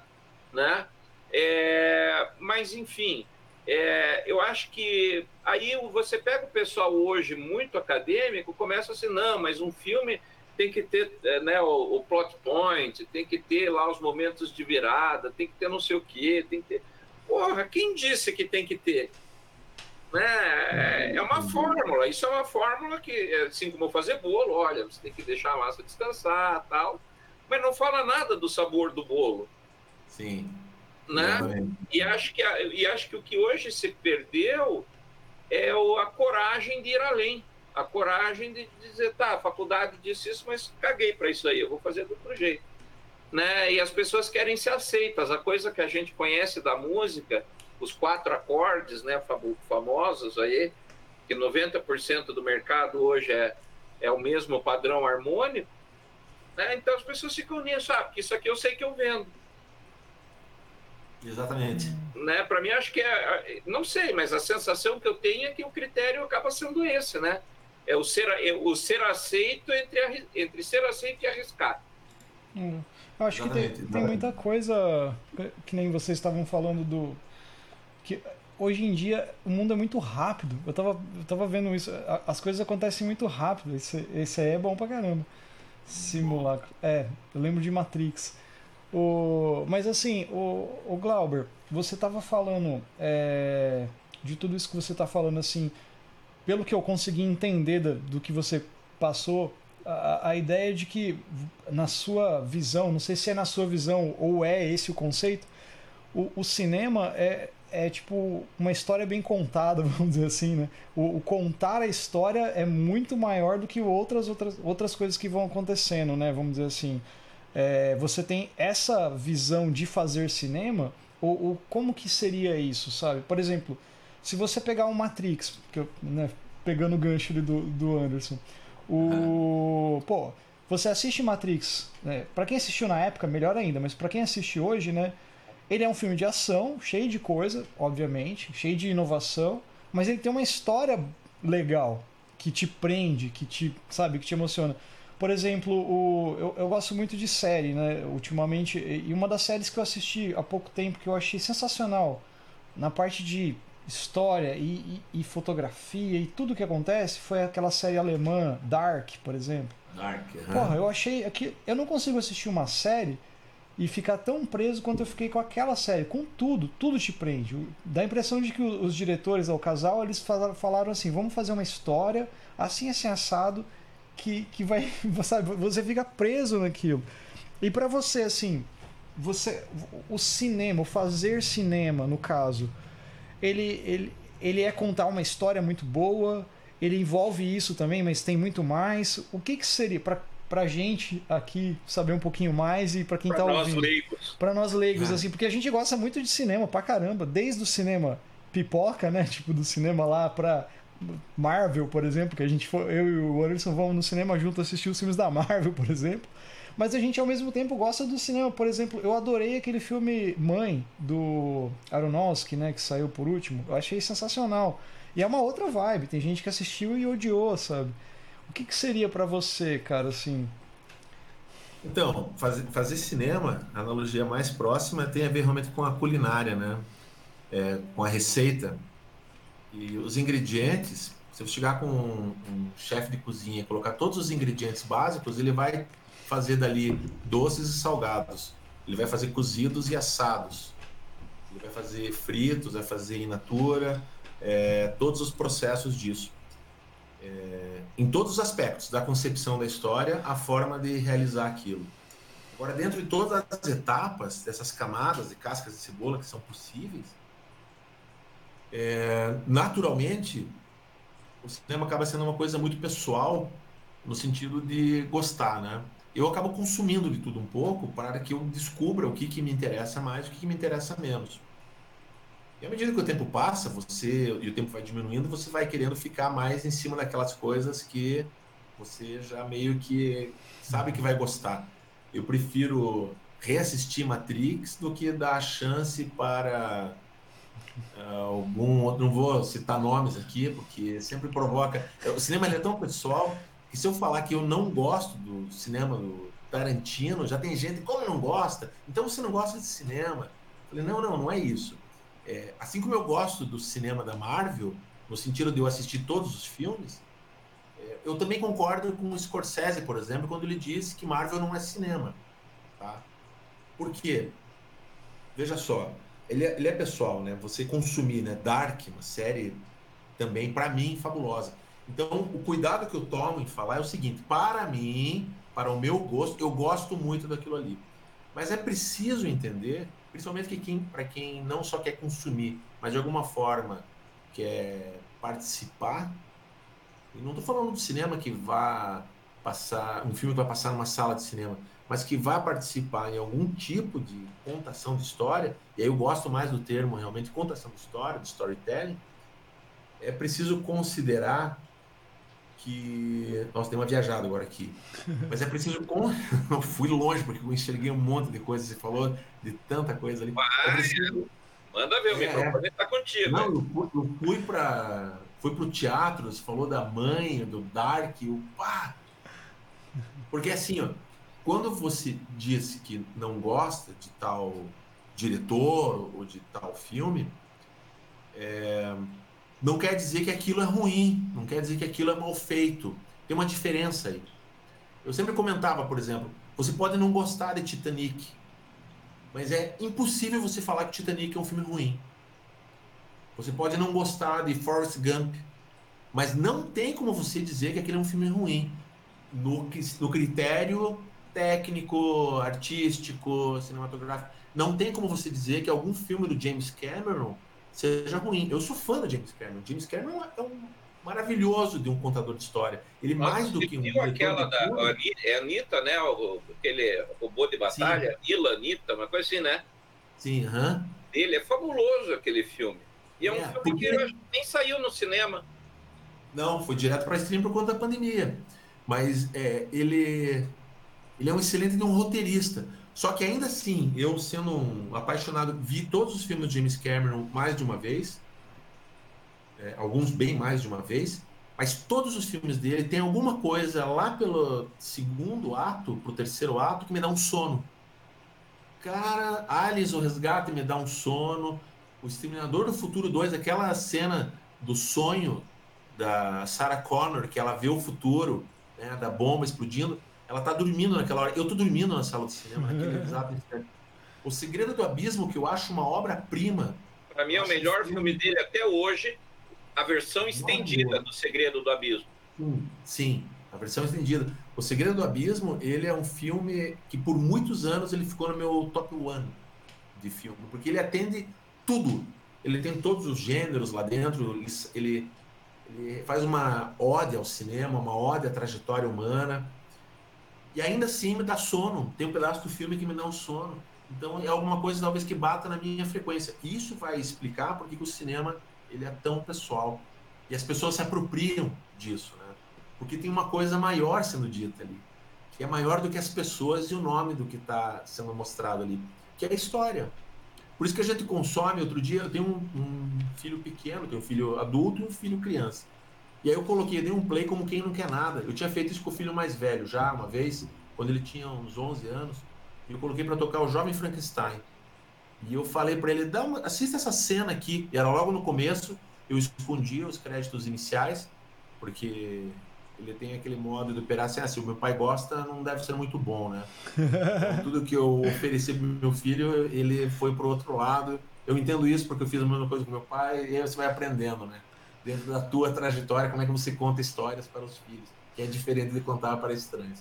né? É, mas, enfim, é, eu acho que aí você pega o pessoal hoje muito acadêmico, começa assim, não, mas um filme tem que ter é, né, o, o plot point, tem que ter lá os momentos de virada, tem que ter não sei o quê, tem que ter... Porra, quem disse que tem que ter? Né? É uma fórmula, isso é uma fórmula que, assim como fazer bolo, olha, você tem que deixar a massa descansar tal, mas não fala nada do sabor do bolo.
Sim.
Né? E acho, que, e acho que o que hoje se perdeu é a coragem de ir além, a coragem de dizer, tá, a faculdade disse isso, mas caguei para isso aí, eu vou fazer do outro jeito. Né? E as pessoas querem ser aceitas. A coisa que a gente conhece da música os quatro acordes né, famosos aí, que 90% do mercado hoje é, é o mesmo padrão harmônico, né? então as pessoas ficam nisso, ah, porque isso aqui eu sei que eu vendo.
Exatamente.
Né? Para mim, acho que é. Não sei, mas a sensação que eu tenho é que o critério acaba sendo esse, né? É o ser, é o ser aceito entre, entre ser aceito e arriscar.
Hum. Eu acho que tem, tem muita coisa que nem vocês estavam falando do que hoje em dia o mundo é muito rápido. Eu tava, eu tava vendo isso. As coisas acontecem muito rápido. Esse, esse aí é bom pra caramba. Simulacro. É, eu lembro de Matrix. O, mas assim, o, o Glauber, você tava falando é, de tudo isso que você tá falando, assim, pelo que eu consegui entender do, do que você passou, a, a ideia de que, na sua visão, não sei se é na sua visão ou é esse o conceito, o, o cinema é, é tipo uma história bem contada, vamos dizer assim, né? O, o, contar a história é muito maior do que outras outras, outras coisas que vão acontecendo, né? Vamos dizer assim. É, você tem essa visão de fazer cinema, ou, ou, como que seria isso, sabe? Por exemplo, se você pegar o Matrix, eu, né, pegando o gancho ali do, do Anderson, o pô, você assiste Matrix, né? Para quem assistiu na época, melhor ainda, mas para quem assiste hoje, né? Ele é um filme de ação, cheio de coisa, obviamente, cheio de inovação, mas ele tem uma história legal, que te prende, que te, sabe, que te emociona. Por exemplo, o, eu, eu gosto muito de série, né, ultimamente, e uma das séries que eu assisti há pouco tempo que eu achei sensacional, na parte de história e, e, e fotografia e tudo que acontece, foi aquela série alemã, Dark, por exemplo.
Dark, uhum.
Porra, eu achei que eu não consigo assistir uma série e ficar tão preso quanto eu fiquei com aquela série, com tudo, tudo te prende. Dá a impressão de que os diretores ao casal, eles falaram assim, vamos fazer uma história assim assim assado que, que vai, sabe, você fica preso naquilo. E para você assim, você o cinema, o fazer cinema, no caso, ele ele ele é contar uma história muito boa, ele envolve isso também, mas tem muito mais. O que que seria para pra gente aqui saber um pouquinho mais e para quem pra tá ouvindo.
Para nós leigos.
Pra nós leigos, assim, porque a gente gosta muito de cinema pra caramba, desde o cinema pipoca, né? Tipo, do cinema lá pra Marvel, por exemplo, que a gente foi, eu e o Anderson vamos no cinema junto assistir os filmes da Marvel, por exemplo. Mas a gente ao mesmo tempo gosta do cinema. Por exemplo, eu adorei aquele filme Mãe do Aronofsky, né, que saiu por último. Eu achei sensacional. E é uma outra vibe. Tem gente que assistiu e odiou, sabe? O que, que seria para você, cara, assim?
Então, fazer, fazer cinema, a analogia mais próxima tem a ver realmente com a culinária, né? É, com a receita. E os ingredientes, se eu chegar com um, um chefe de cozinha e colocar todos os ingredientes básicos, ele vai fazer dali doces e salgados. Ele vai fazer cozidos e assados. Ele vai fazer fritos, vai fazer in natura, é, todos os processos disso. É, em todos os aspectos, da concepção da história, a forma de realizar aquilo. Agora, dentro de todas as etapas, dessas camadas de cascas de cebola que são possíveis, é, naturalmente, o cinema acaba sendo uma coisa muito pessoal, no sentido de gostar, né? Eu acabo consumindo de tudo um pouco para que eu descubra o que, que me interessa mais o que, que me interessa menos. E à medida que o tempo passa, você e o tempo vai diminuindo, você vai querendo ficar mais em cima daquelas coisas que você já meio que sabe que vai gostar. Eu prefiro reassistir Matrix do que dar chance para uh, algum outro. Não vou citar nomes aqui, porque sempre provoca. O cinema é tão pessoal que se eu falar que eu não gosto do cinema do Tarantino, já tem gente, como não gosta? Então você não gosta de cinema? Eu falei, não, não, não é isso. É, assim como eu gosto do cinema da Marvel, no sentido de eu assistir todos os filmes, é, eu também concordo com o Scorsese, por exemplo, quando ele diz que Marvel não é cinema. Tá? Por quê? Veja só, ele é, ele é pessoal, né? Você consumir, né? Dark, uma série também, para mim, fabulosa. Então, o cuidado que eu tomo em falar é o seguinte: para mim, para o meu gosto, eu gosto muito daquilo ali. Mas é preciso entender principalmente que quem, para quem não só quer consumir, mas de alguma forma quer participar. E não estou falando do cinema que vá passar, um filme que vai passar numa sala de cinema, mas que vai participar em algum tipo de contação de história, e aí eu gosto mais do termo realmente contação de história, de storytelling, é preciso considerar que. Nossa, tem uma viajada agora aqui. Mas é preciso. Eu fui longe, porque eu enxerguei um monte de coisa. Você falou de tanta coisa ali.
Vai, é preciso... Manda ver, o é, microfone está contigo. Não,
eu fui, eu fui para. Fui pro teatro, você falou da mãe, do Dark, o pá! Porque assim, ó, quando você disse que não gosta de tal diretor ou de tal filme, é, não quer dizer que aquilo é ruim, não quer dizer que aquilo é mal feito. Tem uma diferença aí. Eu sempre comentava, por exemplo, você pode não gostar de Titanic, mas é impossível você falar que Titanic é um filme ruim. Você pode não gostar de Forrest Gump, mas não tem como você dizer que aquele é um filme ruim. No, no critério técnico, artístico, cinematográfico. Não tem como você dizer que algum filme do James Cameron seja ruim. Eu sou fã do James Cameron. James Cameron é um maravilhoso de um contador de história. Ele Mas mais do que um
aquela da é Anitta, né? O, aquele robô de batalha, Sim. Ila Anitta, uma coisa assim, né?
Sim, aham. Uh
Ele é fabuloso aquele filme. E é, é um filme porque... que nem saiu no cinema.
Não, foi direto para stream por conta da pandemia. Mas é, ele, ele é um excelente de um roteirista. Só que ainda assim, eu sendo um apaixonado, vi todos os filmes de James Cameron mais de uma vez, é, alguns bem mais de uma vez, mas todos os filmes dele tem alguma coisa lá pelo segundo ato, pro terceiro ato, que me dá um sono. Cara, Alice, o Resgate me dá um sono. O Exterminador do Futuro 2, aquela cena do sonho da Sarah Connor, que ela vê o futuro, né, da bomba explodindo, ela tá dormindo naquela hora. Eu tô dormindo na sala de cinema, naquele exato instante. O Segredo do Abismo, que eu acho uma obra-prima.
Para mim é o melhor filme dele até hoje, a versão estendida do Segredo do Abismo.
Sim, sim, a versão estendida. O Segredo do Abismo, ele é um filme que por muitos anos ele ficou no meu top one de filme, porque ele atende tudo. Ele tem todos os gêneros lá dentro, ele, ele faz uma ode ao cinema, uma ode à trajetória humana. E ainda assim me dá sono. Tem um pedaço do filme que me dá um sono. Então é alguma coisa talvez que bata na minha frequência. Isso vai explicar porque o cinema ele é tão pessoal e as pessoas se apropriam disso, né? Porque tem uma coisa maior sendo dita ali, que é maior do que as pessoas e o nome do que está sendo mostrado ali, que é a história. Por isso que a gente consome. Outro dia eu tenho um, um filho pequeno, tenho um filho adulto e um filho criança. E aí eu coloquei, dei um play como quem não quer nada. Eu tinha feito isso com o filho mais velho já uma vez, quando ele tinha uns 11 anos. E eu coloquei para tocar o Jovem Frankenstein. E eu falei para ele, Dá uma, assista essa cena aqui. E era logo no começo, eu escondia os créditos iniciais, porque ele tem aquele modo de operar assim, ah, se o meu pai gosta, não deve ser muito bom, né? Então, tudo que eu ofereci pro meu filho, ele foi pro outro lado. Eu entendo isso porque eu fiz a mesma coisa com meu pai, e aí você vai aprendendo, né? Dentro da tua trajetória, como é que você conta histórias para os filhos, que é diferente de contar para estranhos.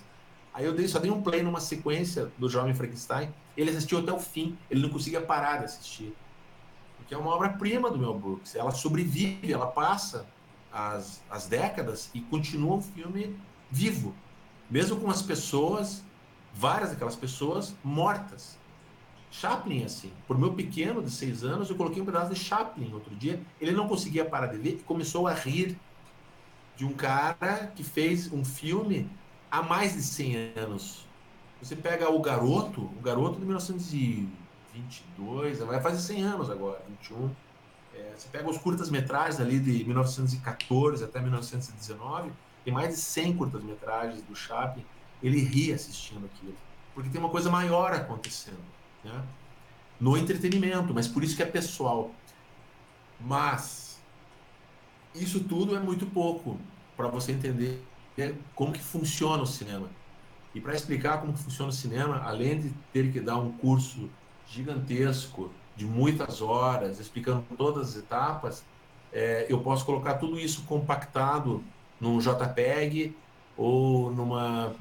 Aí eu dei, só dei um play numa sequência do Jovem Frankenstein, ele assistiu até o fim, ele não conseguia parar de assistir. Porque é uma obra-prima do Mel Brooks, ela sobrevive, ela passa as, as décadas e continua um filme vivo, mesmo com as pessoas, várias daquelas pessoas mortas. Chaplin, assim, por meu pequeno de seis anos, eu coloquei um pedaço de Chaplin outro dia, ele não conseguia parar de ver e começou a rir de um cara que fez um filme há mais de 100 anos. Você pega o Garoto, o Garoto de 1922, vai fazer 100 anos agora, 21. É, você pega os curtas-metragens ali de 1914 até 1919, tem mais de 100 curtas-metragens do Chaplin. Ele ri assistindo aquilo, porque tem uma coisa maior acontecendo, né? No entretenimento, mas por isso que é pessoal. Mas isso tudo é muito pouco para você entender como que funciona o cinema. E para explicar como funciona o cinema, além de ter que dar um curso gigantesco de muitas horas, explicando todas as etapas, é, eu posso colocar tudo isso compactado num JPEG ou numa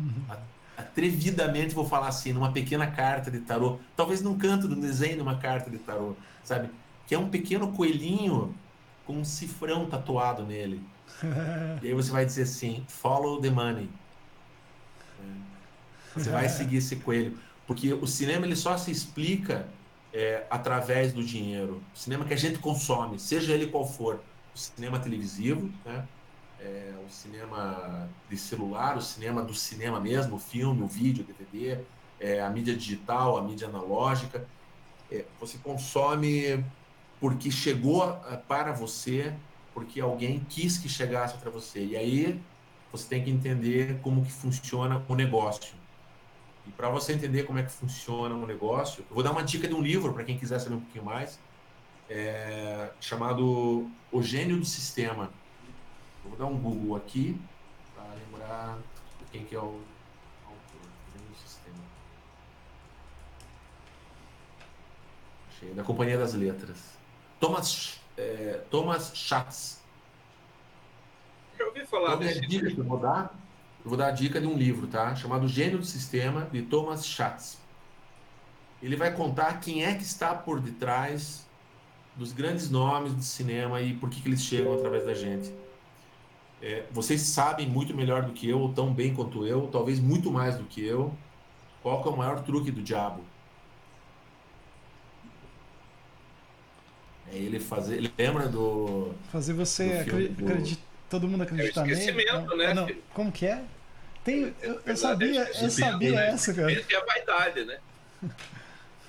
atrevidamente vou falar assim, numa pequena carta de tarô, talvez num canto do desenho de uma carta de tarô, sabe? Que é um pequeno coelhinho com um cifrão tatuado nele. e aí você vai dizer assim: follow the money. É. Você vai seguir esse coelho. Porque o cinema ele só se explica é, através do dinheiro. O cinema que a gente consome, seja ele qual for. O cinema televisivo, né? É, o cinema de celular, o cinema do cinema mesmo, o filme, o vídeo, o DVD, é, a mídia digital, a mídia analógica. É, você consome porque chegou para você porque alguém quis que chegasse para você. E aí você tem que entender como que funciona o negócio. E para você entender como é que funciona o negócio, eu vou dar uma dica de um livro para quem quiser saber um pouquinho mais, é, chamado O Gênio do Sistema. Eu vou dar um Google aqui para lembrar quem que é o autor. Do Sistema. Achei, da Companhia das Letras. Thomas é, Thomas Schatz.
Eu ouvi falar
então, desse dica que eu vou dar, eu vou dar a dica de um livro, tá? Chamado Gênio do Sistema, de Thomas Schatz. Ele vai contar quem é que está por detrás dos grandes nomes do cinema e por que, que eles chegam através da gente. É, vocês sabem muito melhor do que eu, ou tão bem quanto eu, talvez muito mais do que eu, qual que é o maior truque do diabo. É ele fazer. Ele lembra do.
Fazer você acreditar. Do... Todo mundo acreditar
é nele. Não, né? Não,
como que é? Tem, eu, eu sabia, eu sabia né? essa, cara.
Essa é a vaidade, né?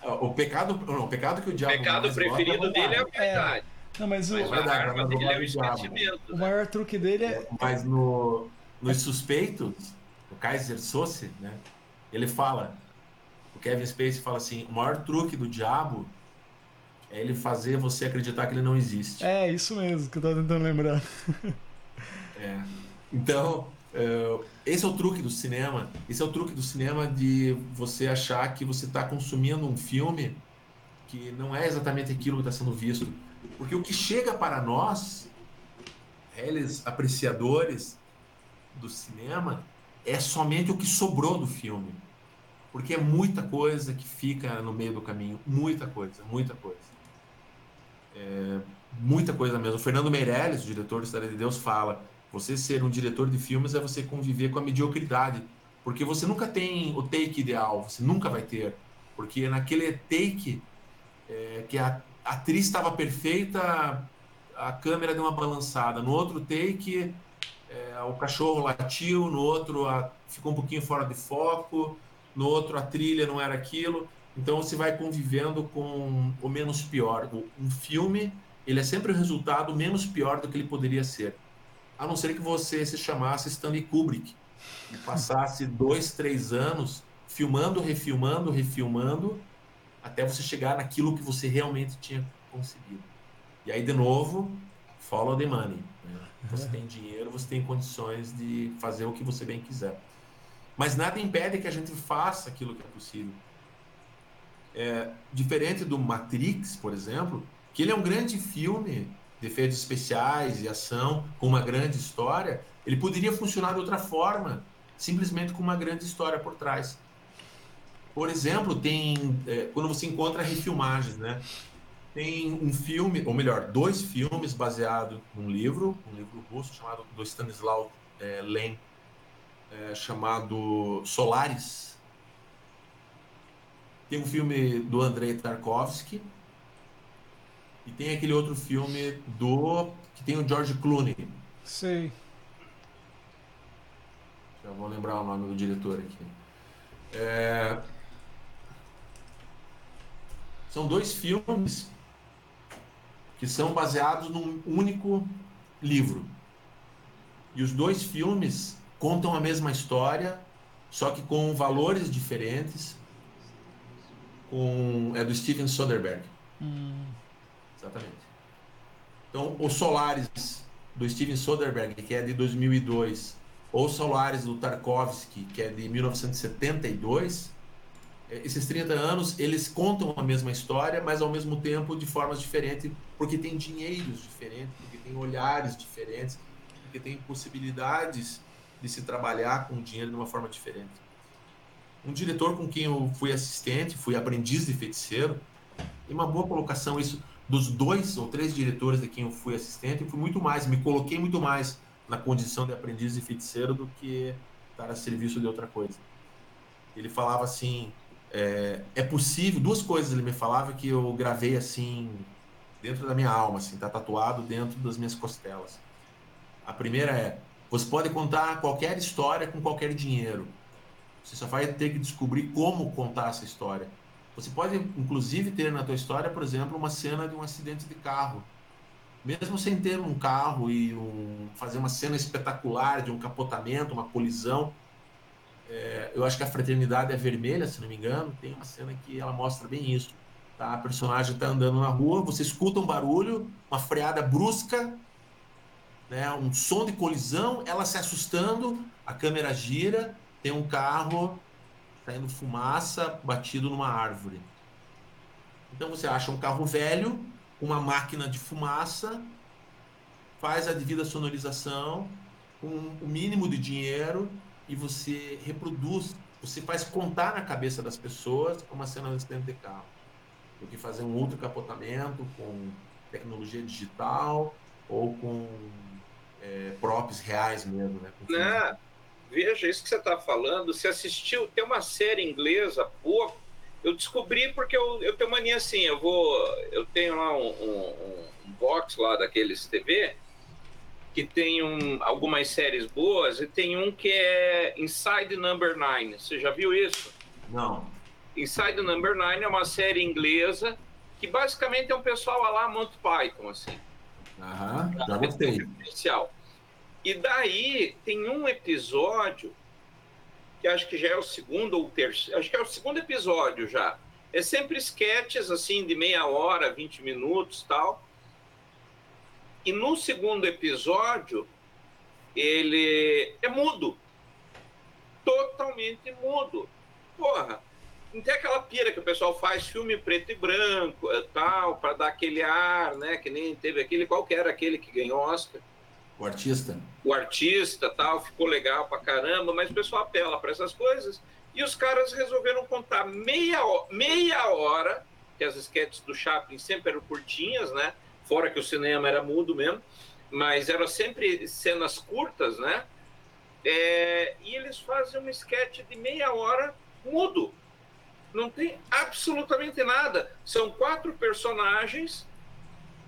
O pecado, não, o pecado que o diabo
O pecado preferido é dele é a vaidade.
É. Não, mas o,
mas a arma dele é o esquecimento.
O né? maior truque dele é.
Mas no, nos suspeitos, o Kaiser Sose, né? Ele fala, o Kevin Spacey fala assim: o maior truque do diabo é ele fazer você acreditar que ele não existe.
É, isso mesmo que eu tô tentando lembrar.
é. Então, é, esse é o truque do cinema. Esse é o truque do cinema de você achar que você está consumindo um filme que não é exatamente aquilo que está sendo visto. Porque o que chega para nós, eles apreciadores do cinema, é somente o que sobrou do filme. Porque é muita coisa que fica no meio do caminho. Muita coisa, muita coisa. É, muita coisa mesmo. O Fernando Meirelles, o diretor do História de Deus, fala: você ser um diretor de filmes é você conviver com a mediocridade, porque você nunca tem o take ideal, você nunca vai ter. Porque naquele take é, que a atriz estava perfeita, a câmera deu uma balançada. No outro take, é, o cachorro latiu, no outro a, ficou um pouquinho fora de foco, no outro a trilha não era aquilo. Então você vai convivendo com o menos pior. Um filme, ele é sempre o resultado menos pior do que ele poderia ser. A não ser que você se chamasse Stanley Kubrick e passasse dois, três anos filmando, refilmando, refilmando, até você chegar naquilo que você realmente tinha conseguido. E aí, de novo, follow the money. Né? Você tem dinheiro, você tem condições de fazer o que você bem quiser. Mas nada impede que a gente faça aquilo que é possível. É, diferente do Matrix, por exemplo, que ele é um grande filme de efeitos especiais e ação, com uma grande história, ele poderia funcionar de outra forma, simplesmente com uma grande história por trás. Por exemplo, tem é, quando você encontra refilmagens, né? Tem um filme, ou melhor, dois filmes baseados num livro, um livro russo chamado do Stanislaw é, Lem, é, chamado Solaris. Tem um filme do Andrei Tarkovsky e tem aquele outro filme do que tem o George Clooney.
Sei.
Já vou lembrar o nome do diretor aqui. É... São dois filmes que são baseados num único livro. E os dois filmes contam a mesma história, só que com valores diferentes. Com é do Steven Soderbergh. Hum. Exatamente. Então, o Solaris do Steven Soderbergh, que é de 2002, ou Solaris do Tarkovsky, que é de 1972, é, esses 30 anos, eles contam a mesma história, mas ao mesmo tempo de formas diferentes, porque tem dinheiros diferentes, porque tem olhares diferentes, porque tem possibilidades de se trabalhar com o dinheiro de uma forma diferente. Um diretor com quem eu fui assistente, fui aprendiz de feiticeiro, tem uma boa colocação isso dos dois ou três diretores de quem eu fui assistente, eu fui muito mais, me coloquei muito mais na condição de aprendiz de feiticeiro do que estar a serviço de outra coisa. Ele falava assim, é, é, possível, duas coisas ele me falava que eu gravei assim dentro da minha alma, assim, tá tatuado dentro das minhas costelas. A primeira é, você pode contar qualquer história com qualquer dinheiro. Você só vai ter que descobrir como contar essa história. Você pode, inclusive, ter na tua história, por exemplo, uma cena de um acidente de carro. Mesmo sem ter um carro e um, fazer uma cena espetacular de um capotamento, uma colisão. É, eu acho que a Fraternidade é Vermelha, se não me engano, tem uma cena que ela mostra bem isso. Tá? A personagem está andando na rua, você escuta um barulho, uma freada brusca, né? um som de colisão, ela se assustando, a câmera gira, tem um carro saindo fumaça batido numa árvore. Então você acha um carro velho, uma máquina de fumaça, faz a devida sonorização, com o mínimo de dinheiro e você reproduz, você faz contar na cabeça das pessoas uma cena de acidente de carro. Do que fazer um outro capotamento com tecnologia digital ou com é, props reais mesmo, né?
Com veja isso que você está falando. Se assistiu, tem uma série inglesa, pô, eu descobri porque eu, eu tenho mania assim, eu vou, eu tenho lá um, um, um box lá daqueles TV que tem um, algumas séries boas e tem um que é Inside Number Nine. Você já viu isso?
Não.
Inside Number Nine é uma série inglesa que basicamente é um pessoal lá Monty Python, assim.
Aham, já gostei.
Especial. E daí tem um episódio que acho que já é o segundo ou terceiro, acho que é o segundo episódio já. É sempre sketches assim de meia hora, 20 minutos, tal. E no segundo episódio ele é mudo. Totalmente mudo. Porra, não tem aquela pira que o pessoal faz filme preto e branco, tal, para dar aquele ar, né? Que nem teve aquele, qual que era aquele que ganhou Oscar?
O artista.
O artista, tal, ficou legal pra caramba, mas o pessoal apela para essas coisas. E os caras resolveram contar meia, meia hora, que as esquetes do Chaplin sempre eram curtinhas, né? Fora que o cinema era mudo mesmo, mas eram sempre cenas curtas, né? É, e eles fazem um esquete de meia hora mudo. Não tem absolutamente nada. São quatro personagens.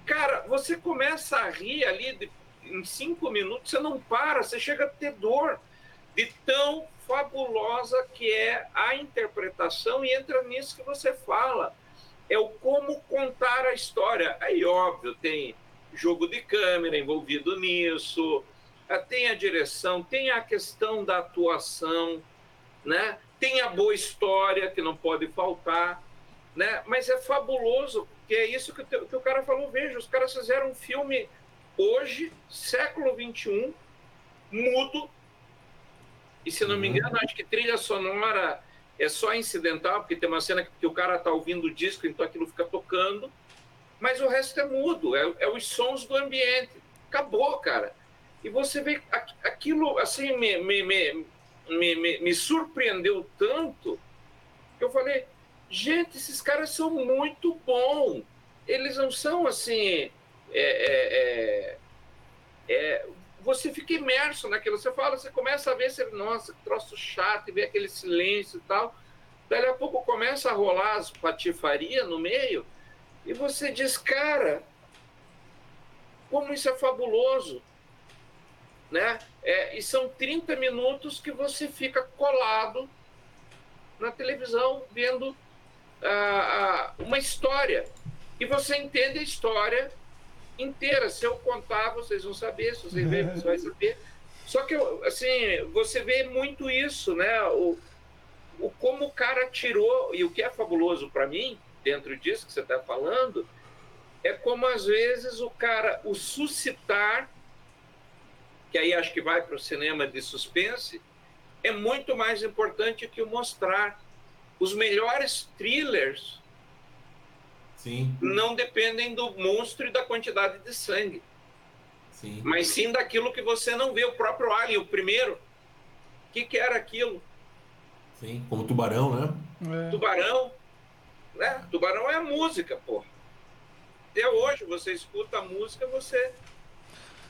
Cara, você começa a rir ali de, em cinco minutos, você não para, você chega a ter dor de tão fabulosa que é a interpretação e entra nisso que você fala. É o como contar a história. Aí, óbvio, tem jogo de câmera envolvido nisso, eh, tem a direção, tem a questão da atuação, né? tem a boa história que não pode faltar, né? mas é fabuloso, que é isso que, o, que o cara falou. Veja, os caras fizeram um filme hoje, século XXI, mudo, e se não me uhum. engano, acho que trilha sonora é só incidental, porque tem uma cena que o cara está ouvindo o disco, então aquilo fica tocando mas o resto é mudo, é, é os sons do ambiente. Acabou, cara. E você vê aquilo, assim, me, me, me, me, me surpreendeu tanto que eu falei, gente, esses caras são muito bons. Eles não são assim. É, é, é, é, você fica imerso naquilo. Você fala, você começa a ver, você, nossa, que troço chato, e vê aquele silêncio e tal. Daí a pouco começa a rolar as patifarias no meio. E você diz, cara, como isso é fabuloso. Né? É, e são 30 minutos que você fica colado na televisão vendo ah, ah, uma história. E você entende a história inteira. Se eu contar, vocês vão saber, se vocês verem, você vai saber. Só que, assim, você vê muito isso, né? O, o como o cara tirou, e o que é fabuloso para mim, dentro disso que você está falando, é como às vezes o cara, o suscitar, que aí acho que vai para o cinema de suspense, é muito mais importante que o mostrar. Os melhores thrillers
sim.
não dependem do monstro e da quantidade de sangue. Sim. Mas sim daquilo que você não vê. O próprio Alien, o primeiro, o que, que era aquilo?
Sim, como tubarão,
né? É. Tubarão, né? Tubarão é a música, pô. Até hoje você escuta a música, você.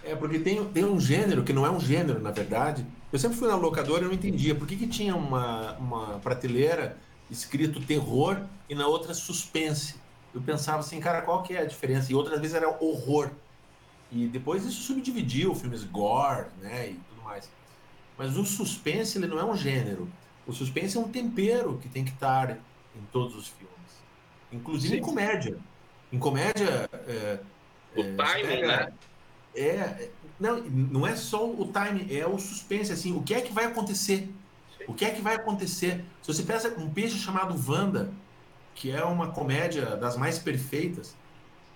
É, porque tem, tem um gênero que não é um gênero, na verdade. Eu sempre fui na locadora e não entendia. Por que, que tinha uma, uma prateleira escrito terror e na outra suspense? Eu pensava assim, cara, qual que é a diferença? E outras vezes era horror. E depois isso subdividiu, filmes gore, né, e tudo mais. Mas o suspense, ele não é um gênero. O suspense é um tempero que tem que estar em todos os filmes. Inclusive Sim. em comédia. Em comédia. É,
o é, timing, né?
É, não, não é só o timing, é o suspense, assim, o que é que vai acontecer? O que é que vai acontecer? Se você pensa um peixe chamado Wanda, que é uma comédia das mais perfeitas,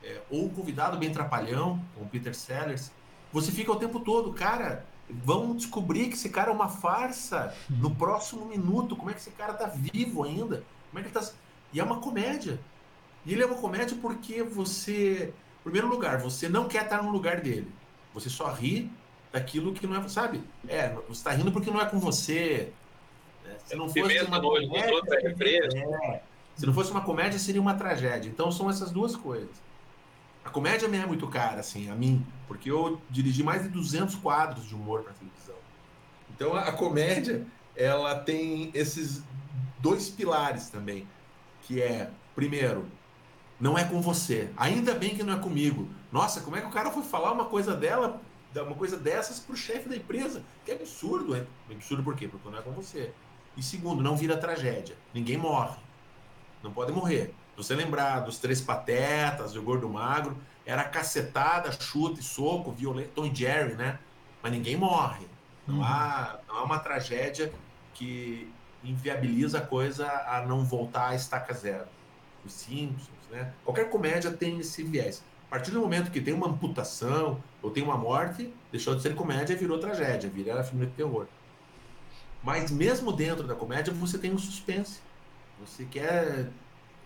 é, ou o Convidado Bem Trapalhão, com Peter Sellers, você fica o tempo todo, cara, vão descobrir que esse cara é uma farsa no próximo minuto, como é que esse cara tá vivo ainda? Como é que ele tá... E é uma comédia. E ele é uma comédia porque você, em primeiro lugar, você não quer estar no lugar dele. Você só ri daquilo que não é, sabe? É, você está rindo porque não é com você. Né? Se não fosse uma comédia, é, se não fosse uma comédia, seria uma tragédia. Então são essas duas coisas. A comédia me é muito cara, assim, a mim, porque eu dirigi mais de 200 quadros de humor para televisão. Então a comédia, ela tem esses dois pilares também, que é, primeiro, não é com você. Ainda bem que não é comigo. Nossa, como é que o cara foi falar uma coisa dela, uma coisa dessas pro chefe da empresa? Que absurdo, é absurdo por quê? Porque não é com você. E segundo, não vira tragédia. Ninguém morre. Não pode morrer. Se você lembrar dos Três Patetas, do Gordo Magro, era cacetada, chute, soco, violento, Tom e Jerry, né? Mas ninguém morre. Não, uhum. há, não há uma tragédia que inviabiliza a coisa a não voltar à estaca zero. Os Simpsons, né? Qualquer comédia tem esse viés. A partir do momento que tem uma amputação ou tem uma morte, deixou de ser comédia e virou tragédia, vira filme de terror. Mas mesmo dentro da comédia, você tem um suspense. Você quer.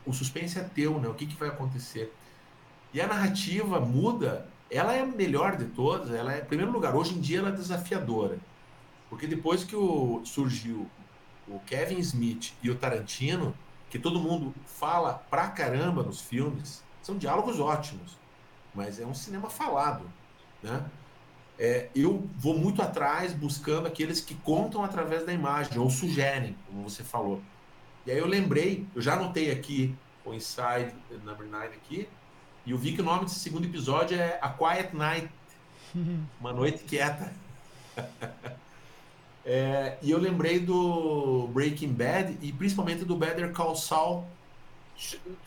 O suspense é teu, né? O que, que vai acontecer? E a narrativa muda, ela é a melhor de todas. Ela é, em primeiro lugar, hoje em dia ela é desafiadora. Porque depois que o, surgiu o Kevin Smith e o Tarantino, que todo mundo fala pra caramba nos filmes, são diálogos ótimos, mas é um cinema falado, né? É, eu vou muito atrás buscando aqueles que contam através da imagem ou sugerem, como você falou. E aí eu lembrei, eu já anotei aqui o Inside Number 9 aqui, e eu vi que o nome desse segundo episódio é A Quiet Night, uma noite quieta. é, e eu lembrei do Breaking Bad e principalmente do Better Call Saul.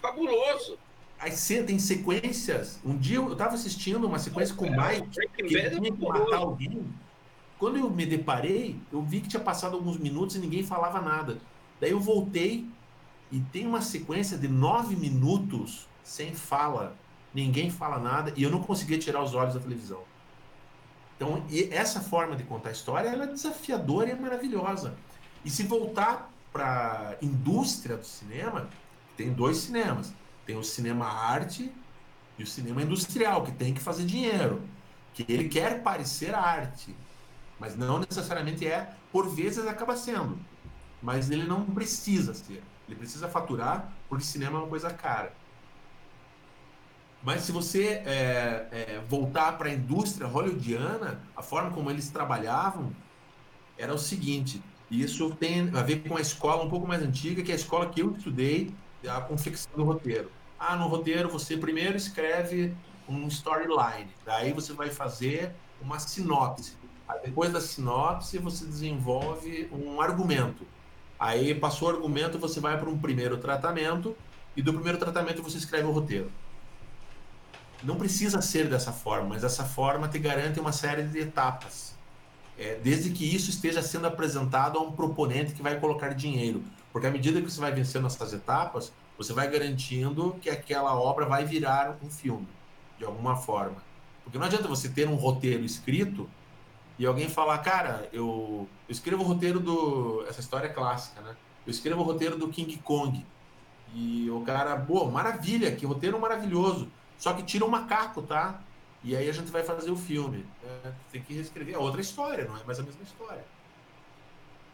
Fabuloso!
Aí tem sequências. Um dia eu estava assistindo uma sequência com o Mike, que ele é tinha que matar alguém. Quando eu me deparei, eu vi que tinha passado alguns minutos e ninguém falava nada. Daí eu voltei e tem uma sequência de nove minutos sem fala. Ninguém fala nada e eu não conseguia tirar os olhos da televisão. Então, essa forma de contar a história é desafiadora e é maravilhosa. E se voltar para a indústria do cinema, tem dois cinemas. Tem o cinema arte e o cinema industrial, que tem que fazer dinheiro. Que ele quer parecer arte, mas não necessariamente é, por vezes acaba sendo. Mas ele não precisa ser. Ele precisa faturar, porque cinema é uma coisa cara. Mas se você é, é, voltar para a indústria hollywoodiana, a forma como eles trabalhavam era o seguinte: isso tem a ver com a escola um pouco mais antiga, que é a escola que eu estudei, a confecção do roteiro. Ah, no roteiro você primeiro escreve um storyline, daí você vai fazer uma sinopse. Depois da sinopse você desenvolve um argumento. Aí passou o argumento, você vai para um primeiro tratamento e do primeiro tratamento você escreve o roteiro. Não precisa ser dessa forma, mas essa forma te garante uma série de etapas. É, desde que isso esteja sendo apresentado a um proponente que vai colocar dinheiro. Porque à medida que você vai vencendo essas etapas, você vai garantindo que aquela obra vai virar um filme, de alguma forma. Porque não adianta você ter um roteiro escrito e alguém falar, cara, eu, eu escrevo o roteiro do. Essa história é clássica, né? Eu escrevo o roteiro do King Kong. E o cara, boa, maravilha, que roteiro maravilhoso. Só que tira o macaco, tá? E aí a gente vai fazer o filme. É, tem que reescrever. É outra história, não é mais a mesma história.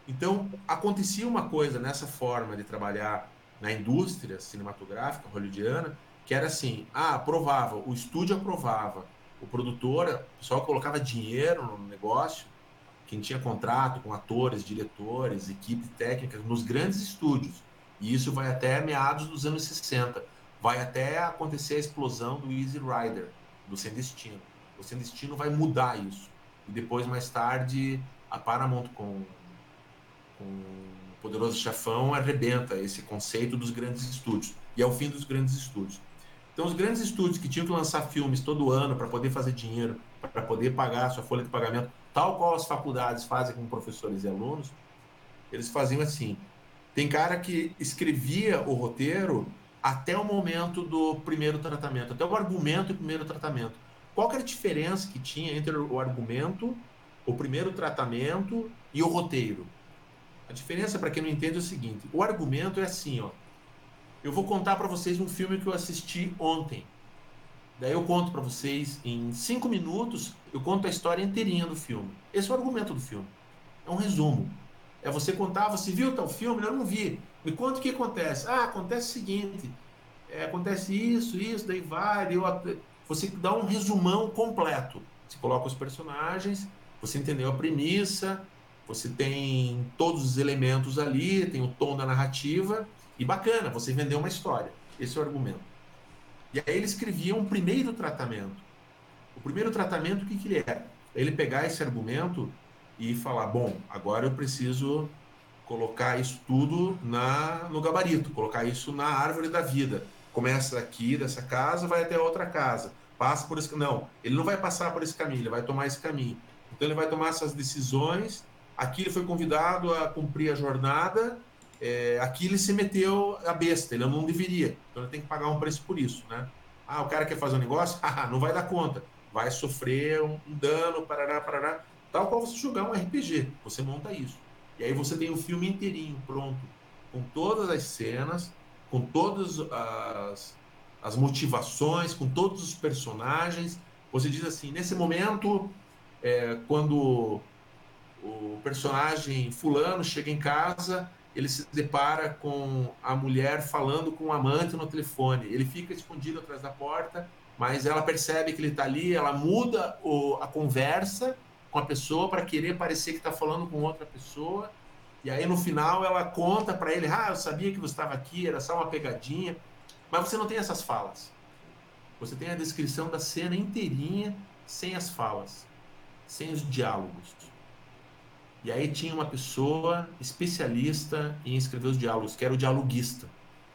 Então, acontecia uma coisa nessa forma de trabalhar na indústria cinematográfica hollywoodiana, que era assim, ah, aprovava, o estúdio aprovava, o produtor, o pessoal colocava dinheiro no negócio, quem tinha contrato com atores, diretores, equipe técnica, nos grandes estúdios. E isso vai até meados dos anos 60 vai até acontecer a explosão do Easy Rider, do Sem Destino. O Sem Destino vai mudar isso. E depois, mais tarde, a Paramount com, com o Poderoso Chafão arrebenta esse conceito dos grandes estúdios. E é o fim dos grandes estúdios. Então, os grandes estúdios que tinham que lançar filmes todo ano para poder fazer dinheiro, para poder pagar a sua folha de pagamento, tal qual as faculdades fazem com professores e alunos, eles faziam assim. Tem cara que escrevia o roteiro até o momento do primeiro tratamento, até o argumento e primeiro tratamento. Qual era a diferença que tinha entre o argumento, o primeiro tratamento e o roteiro? A diferença, para quem não entende, é o seguinte: o argumento é assim, ó. Eu vou contar para vocês um filme que eu assisti ontem. Daí eu conto para vocês em cinco minutos, eu conto a história inteirinha do filme. Esse é o argumento do filme. É um resumo. É você contar, você viu tal filme? Eu não vi. Me conta o que acontece. Ah, acontece o seguinte: é, acontece isso, isso, daí vai. Eu, você dá um resumão completo. Você coloca os personagens, você entendeu a premissa, você tem todos os elementos ali, tem o tom da narrativa, e bacana, você vendeu uma história. Esse é o argumento. E aí ele escrevia um primeiro tratamento. O primeiro tratamento, o que, que ele era? Ele pegar esse argumento e falar: bom, agora eu preciso colocar isso tudo na, no gabarito, colocar isso na árvore da vida. Começa aqui dessa casa, vai até outra casa. Passa por esse Não, ele não vai passar por esse caminho, ele vai tomar esse caminho. Então ele vai tomar essas decisões. Aqui ele foi convidado a cumprir a jornada. É, aqui ele se meteu a besta, ele não deveria. Então ele tem que pagar um preço por isso, né? Ah, o cara quer fazer um negócio? Ah, não vai dar conta. Vai sofrer um, um dano, parará, parará. Tal qual você jogar um RPG. Você monta isso. E aí você tem o filme inteirinho pronto, com todas as cenas, com todas as, as motivações, com todos os personagens. Você diz assim, nesse momento, é, quando o personagem fulano chega em casa, ele se depara com a mulher falando com o amante no telefone. Ele fica escondido atrás da porta, mas ela percebe que ele está ali, ela muda o, a conversa com a pessoa para querer parecer que está falando com outra pessoa. E aí no final ela conta para ele: Ah, eu sabia que você estava aqui, era só uma pegadinha. Mas você não tem essas falas. Você tem a descrição da cena inteirinha, sem as falas, sem os diálogos. E aí tinha uma pessoa especialista em escrever os diálogos, que era o dialoguista.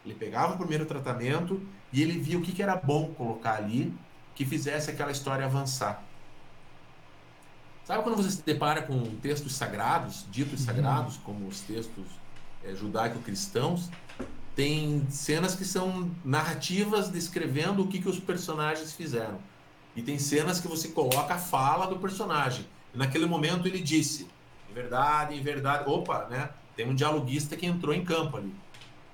Ele pegava o primeiro tratamento e ele via o que, que era bom colocar ali, que fizesse aquela história avançar. Sabe quando você se depara com textos sagrados, ditos uhum. sagrados, como os textos é, judaico-cristãos, tem cenas que são narrativas descrevendo o que, que os personagens fizeram. E tem cenas que você coloca a fala do personagem. E naquele momento ele disse, verdade, em verdade. Opa, né? Tem um dialoguista que entrou em campo ali.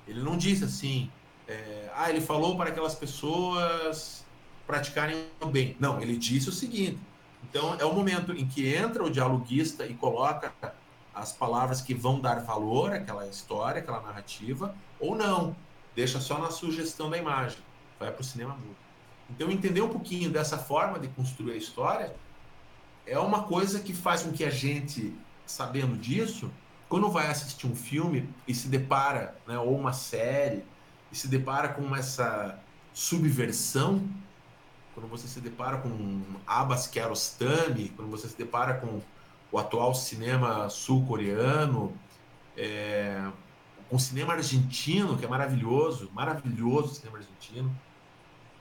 Ele não disse assim, é, ah, ele falou para aquelas pessoas praticarem o bem. Não, ele disse o seguinte. Então é o momento em que entra o dialoguista e coloca as palavras que vão dar valor àquela história, àquela narrativa, ou não, deixa só na sugestão da imagem, vai para o cinema mudo. Então entender um pouquinho dessa forma de construir a história é uma coisa que faz com que a gente, sabendo disso, quando vai assistir um filme e se depara, né, ou uma série, e se depara com essa subversão, quando você se depara com Abbas Kiarostami, quando você se depara com o atual cinema sul-coreano, é, com o cinema argentino, que é maravilhoso, maravilhoso o cinema argentino,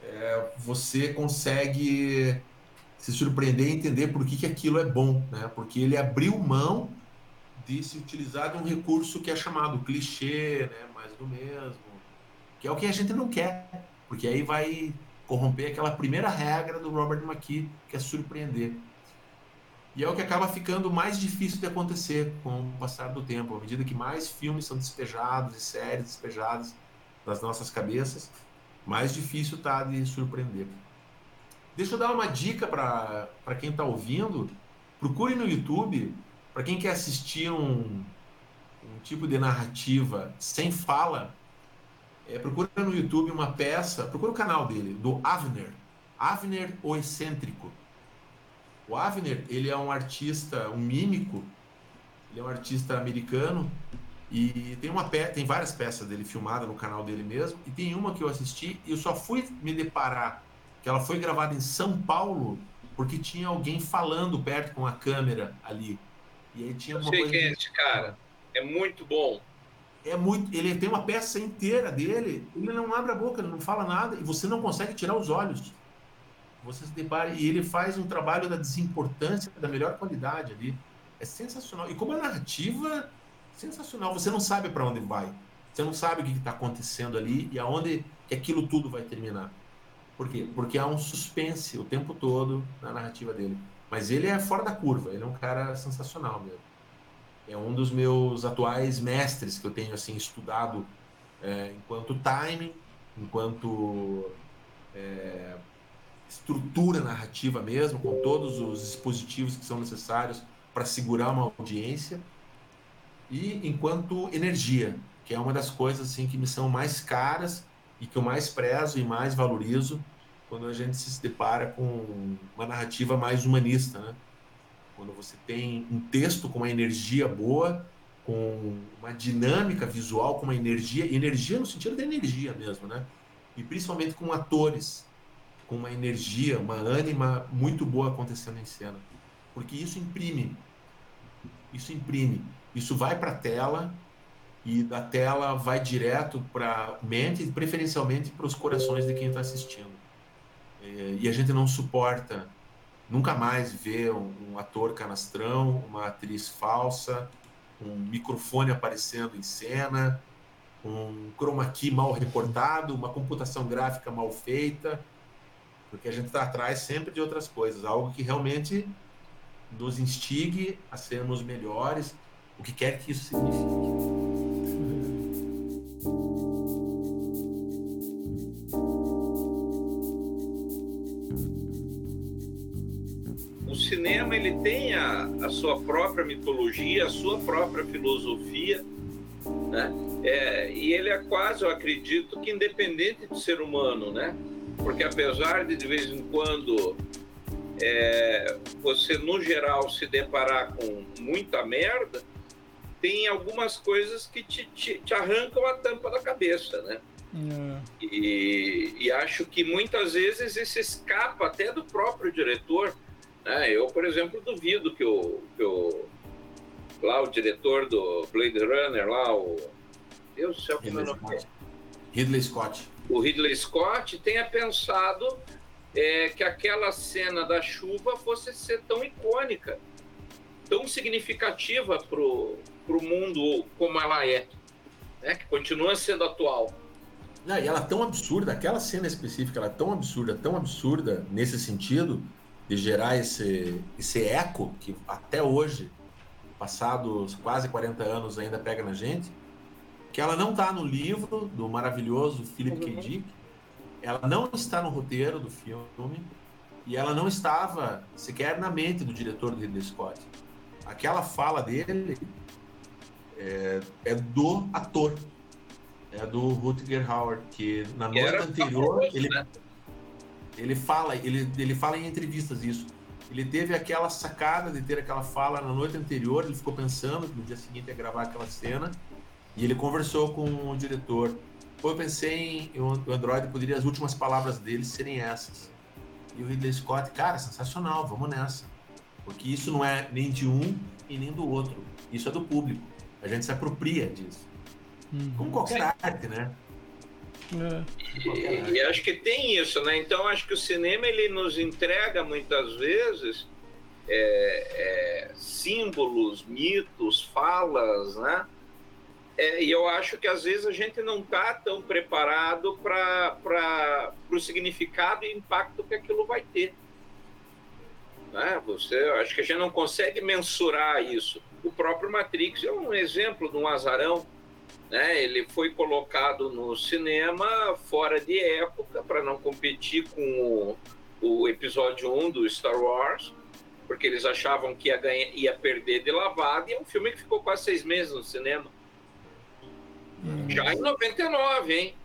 é, você consegue se surpreender e entender por que, que aquilo é bom, né? porque ele abriu mão de se utilizar de um recurso que é chamado clichê, né? mais do mesmo, que é o que a gente não quer, porque aí vai corromper aquela primeira regra do Robert McKee, que é surpreender. E é o que acaba ficando mais difícil de acontecer com o passar do tempo, à medida que mais filmes são despejados e séries despejadas das nossas cabeças, mais difícil tá de surpreender. Deixa eu dar uma dica para quem está ouvindo. Procure no YouTube, para quem quer assistir um, um tipo de narrativa sem fala, é, procura no YouTube uma peça, procura o canal dele, do Avner. Avner o Excêntrico o Avner, ele é um artista, um mímico, ele é um artista americano e tem uma pe tem várias peças dele filmadas no canal dele mesmo e tem uma que eu assisti e eu só fui me deparar que ela foi gravada em São Paulo porque tinha alguém falando perto com a câmera ali. E aí tinha
eu uma sei coisa quem é esse cara. É muito bom.
É muito, ele tem uma peça inteira dele, ele não abre a boca, ele não fala nada e você não consegue tirar os olhos você se depara e ele faz um trabalho da desimportância da melhor qualidade ali. É sensacional. E como a narrativa, sensacional. Você não sabe para onde vai. Você não sabe o que está acontecendo ali e aonde aquilo tudo vai terminar. Por quê? Porque há um suspense o tempo todo na narrativa dele. Mas ele é fora da curva. Ele é um cara sensacional mesmo. É um dos meus atuais mestres que eu tenho assim estudado é, enquanto timing, enquanto é, estrutura narrativa mesmo, com todos os dispositivos que são necessários para segurar uma audiência, e enquanto energia, que é uma das coisas assim que me são mais caras e que eu mais prezo e mais valorizo quando a gente se depara com uma narrativa mais humanista, né? Quando você tem um texto com uma energia boa, com uma dinâmica visual, com uma energia, energia no sentido da energia mesmo, né? E principalmente com atores com uma energia, uma ânima muito boa acontecendo em cena. Porque isso imprime. Isso imprime. Isso vai para a tela e da tela vai direto para mente, preferencialmente para os corações de quem está assistindo. É, e a gente não suporta nunca mais ver um ator canastrão, uma atriz falsa, um microfone aparecendo em cena, um chroma key mal reportado, uma computação gráfica mal feita porque a gente está atrás sempre de outras coisas, algo que realmente nos instigue a sermos melhores, o que quer que isso signifique.
Tem a, a sua própria mitologia, a sua própria filosofia, né? É, e ele é quase, eu acredito, que independente do ser humano, né? porque apesar de de vez em quando é, você no geral se deparar com muita merda, tem algumas coisas que te, te, te arrancam a tampa da cabeça, né? É. E, e, acho que muitas vezes isso escapa até do próprio diretor. Né? Eu, por exemplo, duvido que o, que o lá o diretor do Blade Runner, lá o Deus do céu, como é o nome
Ridley Scott.
O Ridley Scott tenha pensado é, que aquela cena da chuva fosse ser tão icônica, tão significativa para o mundo como ela é, né? que continua sendo atual.
Não, e ela é tão absurda, aquela cena específica, ela é tão absurda, tão absurda nesse sentido, de gerar esse, esse eco que até hoje, passados quase 40 anos, ainda pega na gente, que ela não está no livro do maravilhoso Philip K. Uhum. Dick, ela não está no roteiro do filme e ela não estava sequer na mente do diretor do Ridley Scott. Aquela fala dele é, é do ator, é do Rutger Hauer, que na noite anterior famoso, ele, né? Ele fala, ele, ele fala em entrevistas isso. Ele teve aquela sacada de ter aquela fala na noite anterior, ele ficou pensando que no dia seguinte ia gravar aquela cena, e ele conversou com o diretor. Pô, eu pensei em o Android poderia as últimas palavras dele serem essas. E o Ridley Scott, cara, sensacional, vamos nessa. Porque isso não é nem de um e nem do outro. Isso é do público. A gente se apropria disso. Uhum. Como qualquer Sim. arte, né?
É. E, e, acho que tem isso, né? Então acho que o cinema ele nos entrega muitas vezes é, é, símbolos, mitos, falas, né? É, e eu acho que às vezes a gente não está tão preparado para o significado e impacto que aquilo vai ter. Né? Você, acho que a gente não consegue mensurar isso. O próprio Matrix é um exemplo de um azarão né? Ele foi colocado no cinema fora de época para não competir com o, o, episódio 1 do Star Wars, porque eles achavam que ia, ganhar, ia perder de lavada, e é um filme que ficou quase seis meses no cinema. Hum. Já em 99, hein?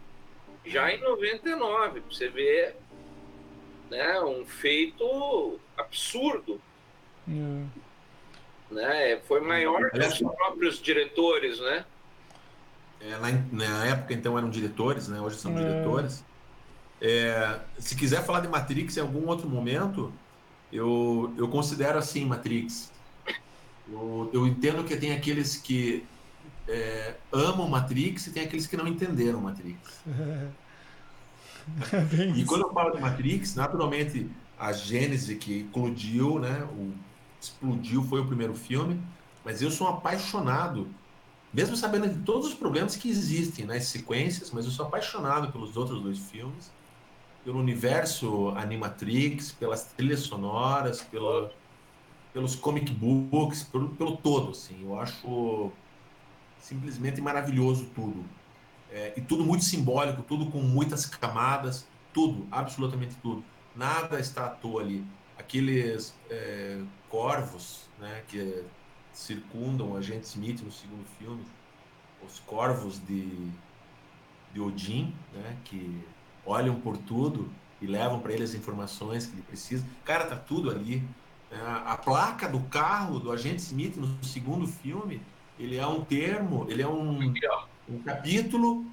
Já em 99, pra você ver né, um feito absurdo. Hum. Né? Foi maior que os próprios diretores, né?
É, na, na, época, então, eram diretores, né? Hoje são é. diretores. É, se quiser falar de Matrix em algum outro momento, eu, eu considero assim Matrix. Eu, eu entendo que tem aqueles que é, amam Matrix e tem aqueles que não entenderam Matrix. e quando eu falo de Matrix, naturalmente a Gênese que eclodiu, né? O, explodiu foi o primeiro filme, mas eu sou apaixonado mesmo sabendo de todos os problemas que existem nas sequências, mas eu sou apaixonado pelos outros dois filmes, pelo universo Animatrix, pelas trilhas sonoras, pelo, pelos comic books, pelo, pelo todo, assim. Eu acho simplesmente maravilhoso tudo. É, e tudo muito simbólico, tudo com muitas camadas, tudo, absolutamente tudo. Nada está à toa ali. Aqueles é, corvos, né, que circundam o agente Smith no segundo filme, os corvos de, de Odin, né, que olham por tudo e levam para ele as informações que ele precisa. Cara, tá tudo ali. É, a placa do carro do agente Smith no segundo filme, ele é um termo, ele é um, um capítulo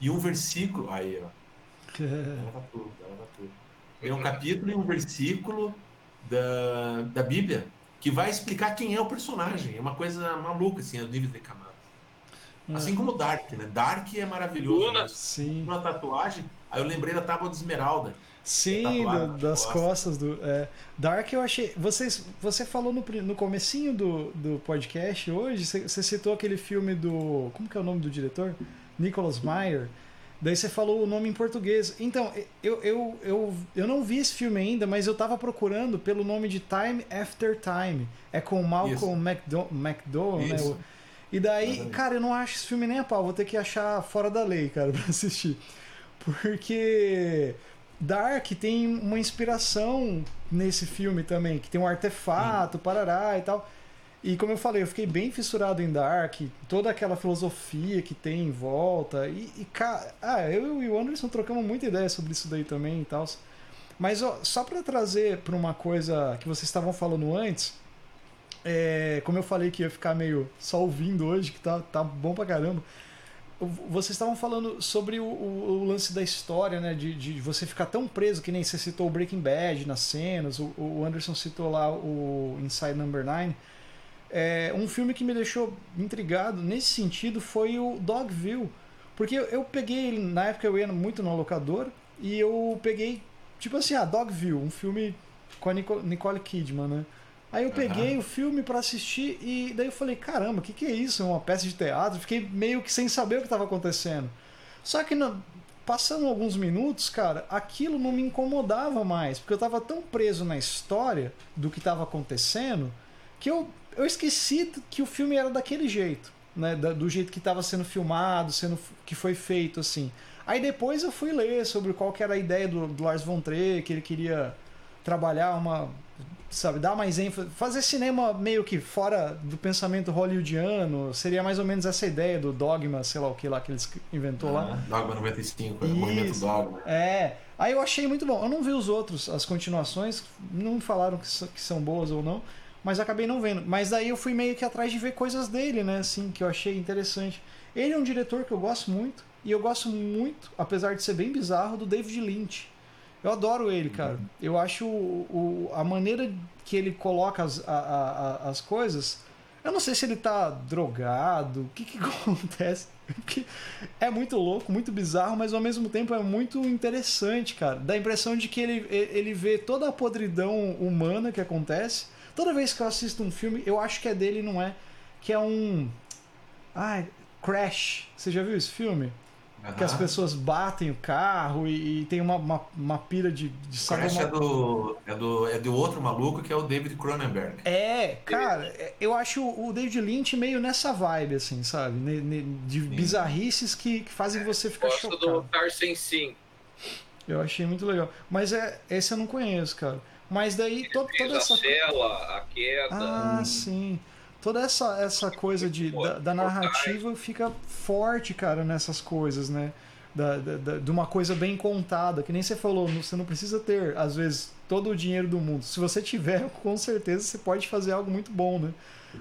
e um versículo. Aí, ó. Ela tá tudo, ela tá tudo. É um capítulo e um versículo da, da Bíblia que vai explicar quem é o personagem. É uma coisa maluca, assim, a nível de camadas. É. Assim como Dark, né? Dark é maravilhoso. Luna,
né? sim.
Uma tatuagem, aí eu lembrei da tábua de esmeralda.
Sim, do, das costas, do é, Dark eu achei. Você, você falou no, no comecinho do, do podcast hoje, você, você citou aquele filme do. Como que é o nome do diretor? Nicholas Meyer. Daí você falou o nome em português. Então, eu, eu, eu, eu não vi esse filme ainda, mas eu tava procurando pelo nome de Time After Time. É com Malcolm McDo McDowell, né? E daí, cara, eu não acho esse filme nem a pau. Vou ter que achar fora da lei, cara, pra assistir. Porque Dark tem uma inspiração nesse filme também, que tem um artefato, Sim. parará e tal. E como eu falei, eu fiquei bem fissurado em Dark, toda aquela filosofia que tem em volta. E, e cara, ah, eu e o Anderson trocamos muita ideia sobre isso daí também e tal. Mas ó, só para trazer para uma coisa que vocês estavam falando antes, é, como eu falei que ia ficar meio só ouvindo hoje, que tá, tá bom pra caramba. Vocês estavam falando sobre o, o, o lance da história, né? De, de, você ficar tão preso, que nem você citou o Breaking Bad nas cenas, o, o Anderson citou lá o Inside Number 9. É, um filme que me deixou intrigado nesse sentido foi o Dogville. Porque eu, eu peguei, na época eu ia muito no locador, e eu peguei, tipo assim, ah, Dogville, um filme com a Nicole Kidman, né? Aí eu peguei uhum. o filme para assistir e daí eu falei, caramba, o que, que é isso? É uma peça de teatro? Fiquei meio que sem saber o que estava acontecendo. Só que passando alguns minutos, cara, aquilo não me incomodava mais, porque eu estava tão preso na história do que estava acontecendo que eu, eu esqueci que o filme era daquele jeito, né? do jeito que estava sendo filmado, sendo que foi feito assim. Aí depois eu fui ler sobre qual que era a ideia do, do Lars von Trier, que ele queria trabalhar uma sabe, dar mais ênfase, fazer cinema meio que fora do pensamento hollywoodiano, seria mais ou menos essa ideia do dogma, sei lá o que lá que eles inventou ah, lá.
Dogma 95, Isso. movimento dogma.
É. Aí eu achei muito bom. Eu não vi os outros, as continuações, não falaram que, que são boas ou não, mas acabei não vendo. Mas daí eu fui meio que atrás de ver coisas dele, né, assim, que eu achei interessante. Ele é um diretor que eu gosto muito, e eu gosto muito, apesar de ser bem bizarro, do David Lynch. Eu adoro ele, cara. Uhum. Eu acho o, o, a maneira que ele coloca as, a, a, as coisas. Eu não sei se ele tá drogado, o que, que acontece. Porque é muito louco, muito bizarro, mas ao mesmo tempo é muito interessante, cara. Dá a impressão de que ele, ele vê toda a podridão humana que acontece. Toda vez que eu assisto um filme, eu acho que é dele, não é? Que é um. Ai, Crash. Você já viu esse filme? Uhum. Que as pessoas batem o carro e, e tem uma, uma, uma, pira de, de
Crash uma... é, do, é, do, é do outro maluco que é o David Cronenberg.
É, cara, eu acho o David Lynch meio nessa vibe, assim, sabe? De Sim. bizarrices que, que fazem você ficar Gosto chocado.
do Tarzan Sim.
Eu achei muito legal. Mas é, esse eu não conheço, cara. Mas daí to, toda essa.
A cela, a queda.
Ah, sim toda essa, essa coisa de, da, da narrativa fica forte, cara, nessas coisas, né? Da, da, de uma coisa bem contada, que nem você falou, você não precisa ter, às vezes, todo o dinheiro do mundo. Se você tiver, com certeza você pode fazer algo muito bom, né?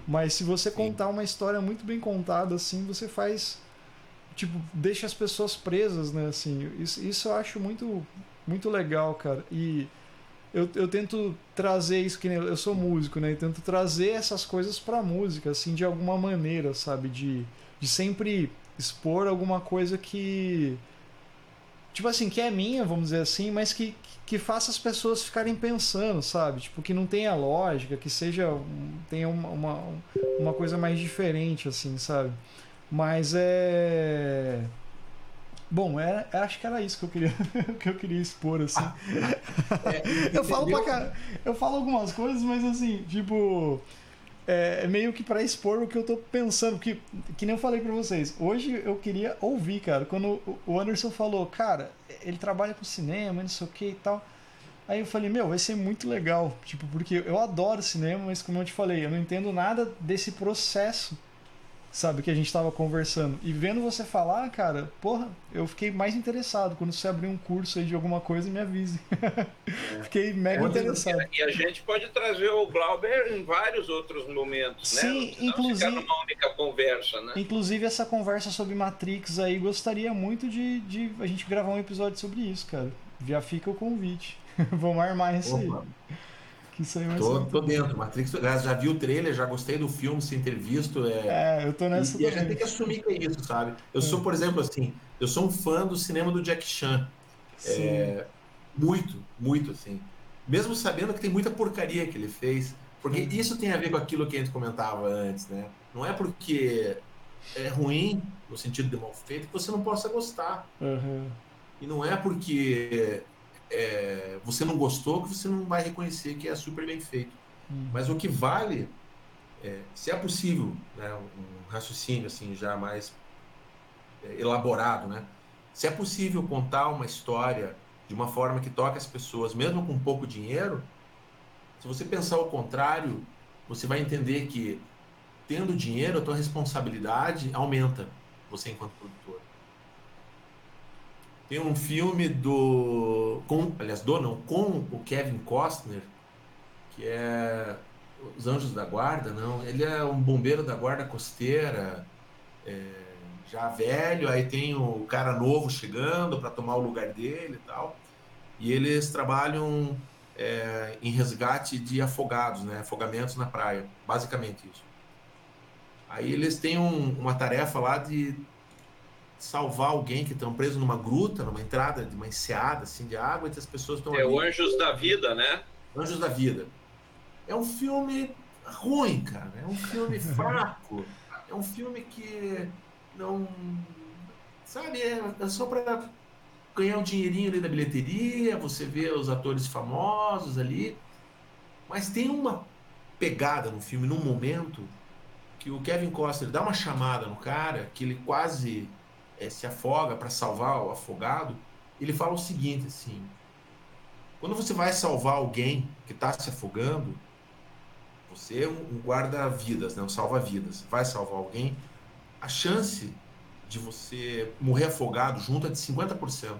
Mas se você Sim. contar uma história muito bem contada, assim, você faz. Tipo, deixa as pessoas presas, né? Assim, isso, isso eu acho muito, muito legal, cara. E eu, eu tento trazer isso que eu sou músico, né? Eu tento trazer essas coisas para música, assim, de alguma maneira, sabe? De, de sempre expor alguma coisa que tipo assim, que é minha, vamos dizer assim, mas que, que faça as pessoas ficarem pensando, sabe? Tipo, que não tenha lógica, que seja tenha uma, uma, uma coisa mais diferente assim, sabe? Mas é Bom, era, é, acho que era isso que eu queria, que eu queria expor, assim. É, eu, falo pra, eu falo algumas coisas, mas assim, tipo. É, é meio que para expor o que eu tô pensando. Que, que nem eu falei pra vocês. Hoje eu queria ouvir, cara. Quando o Anderson falou, cara, ele trabalha com cinema, não sei o que e tal. Aí eu falei, meu, vai ser muito legal. Tipo, porque eu adoro cinema, mas como eu te falei, eu não entendo nada desse processo sabe, que a gente tava conversando. E vendo você falar, cara, porra, eu fiquei mais interessado. Quando você abrir um curso aí de alguma coisa, me avise. É. fiquei mega interessado.
E a gente pode trazer o Glauber em vários outros momentos,
né? Sim, né? inclusive.
numa única conversa, né?
Inclusive, essa conversa sobre Matrix aí, gostaria muito de, de a gente gravar um episódio sobre isso, cara. Já fica o convite. Vamos armar isso aí.
Isso aí vai tô, ser tô dentro. Matrix, já vi o trailer, já gostei do filme, sem ter visto.
É, é eu tô nessa.
E, e a gente tem que assumir que é isso, sabe? Eu é. sou, por exemplo, assim, eu sou um fã do cinema do Jack Chan. É, muito, muito, assim. Mesmo sabendo que tem muita porcaria que ele fez. Porque isso tem a ver com aquilo que a gente comentava antes, né? Não é porque é ruim, no sentido de mal feito, que você não possa gostar.
Uhum.
E não é porque é, você não gostou, que você não vai reconhecer que é super bem feito. Hum. Mas o que vale, é, se é possível, né, um raciocínio assim já mais é, elaborado, né? Se é possível contar uma história de uma forma que toque as pessoas, mesmo com pouco dinheiro, se você pensar o contrário, você vai entender que tendo dinheiro, a tua responsabilidade aumenta, você enquanto produtor. Tem um filme do. Com, aliás, do não, com o Kevin Costner, que é os Anjos da Guarda, não. Ele é um bombeiro da guarda costeira, é, já velho. Aí tem o cara novo chegando para tomar o lugar dele e tal. E eles trabalham é, em resgate de afogados, né? Afogamentos na praia, basicamente isso. Aí eles têm um, uma tarefa lá de salvar alguém que estão preso numa gruta, numa entrada de uma enseada assim de água, e as pessoas estão
É ali. o Anjos da Vida, né?
Anjos da Vida. É um filme ruim, cara. É um filme fraco. É um filme que não. Sabe, é, é só para ganhar um dinheirinho ali da bilheteria, você vê os atores famosos ali. Mas tem uma pegada no filme, num momento, que o Kevin Costner dá uma chamada no cara, que ele quase é, se afoga para salvar o afogado. Ele fala o seguinte, assim: quando você vai salvar alguém que está se afogando, você é um guarda-vidas, né? um salva-vidas, vai salvar alguém, a chance de você morrer afogado junto é de 50%.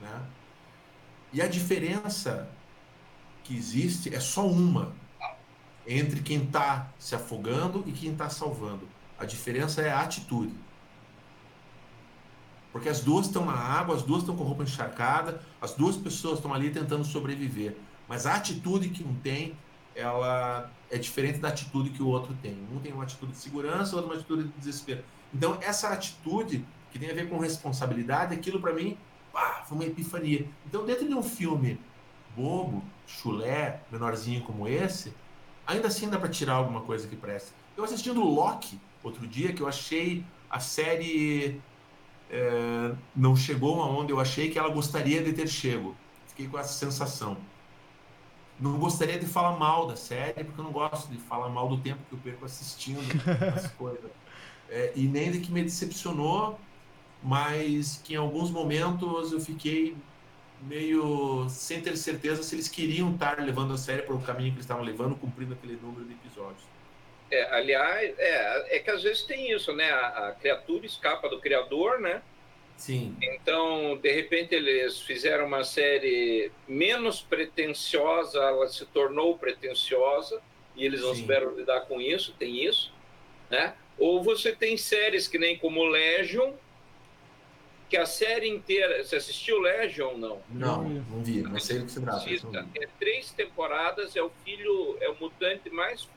Né? E a diferença que existe é só uma entre quem está se afogando e quem está salvando. A diferença é a atitude. Porque as duas estão na água, as duas estão com roupa encharcada, as duas pessoas estão ali tentando sobreviver. Mas a atitude que um tem ela é diferente da atitude que o outro tem. Um tem uma atitude de segurança, outro uma atitude de desespero. Então, essa atitude que tem a ver com responsabilidade, aquilo para mim, pá, foi uma epifania. Então, dentro de um filme bobo, chulé, menorzinho como esse, ainda assim dá para tirar alguma coisa que presta. Eu assistindo Loki outro dia, que eu achei a série é, não chegou aonde eu achei que ela gostaria de ter chego. Fiquei com essa sensação não gostaria de falar mal da série, porque eu não gosto de falar mal do tempo que eu perco assistindo as coisas. É, e nem de que me decepcionou, mas que em alguns momentos eu fiquei meio sem ter certeza se eles queriam estar levando a série para o caminho que eles estavam levando, cumprindo aquele número de episódios.
É, aliás, é, é que às vezes tem isso, né? A, a criatura escapa do criador, né?
Sim.
Então, de repente, eles fizeram uma série menos pretensiosa, ela se tornou pretensiosa, e eles não Sim. souberam lidar com isso, tem isso, né? Ou você tem séries que nem como Legion, que a série inteira. Você assistiu Legion
não? Não, não vi, não sei do que se trata.
É três temporadas, é o filho, é o mutante mais,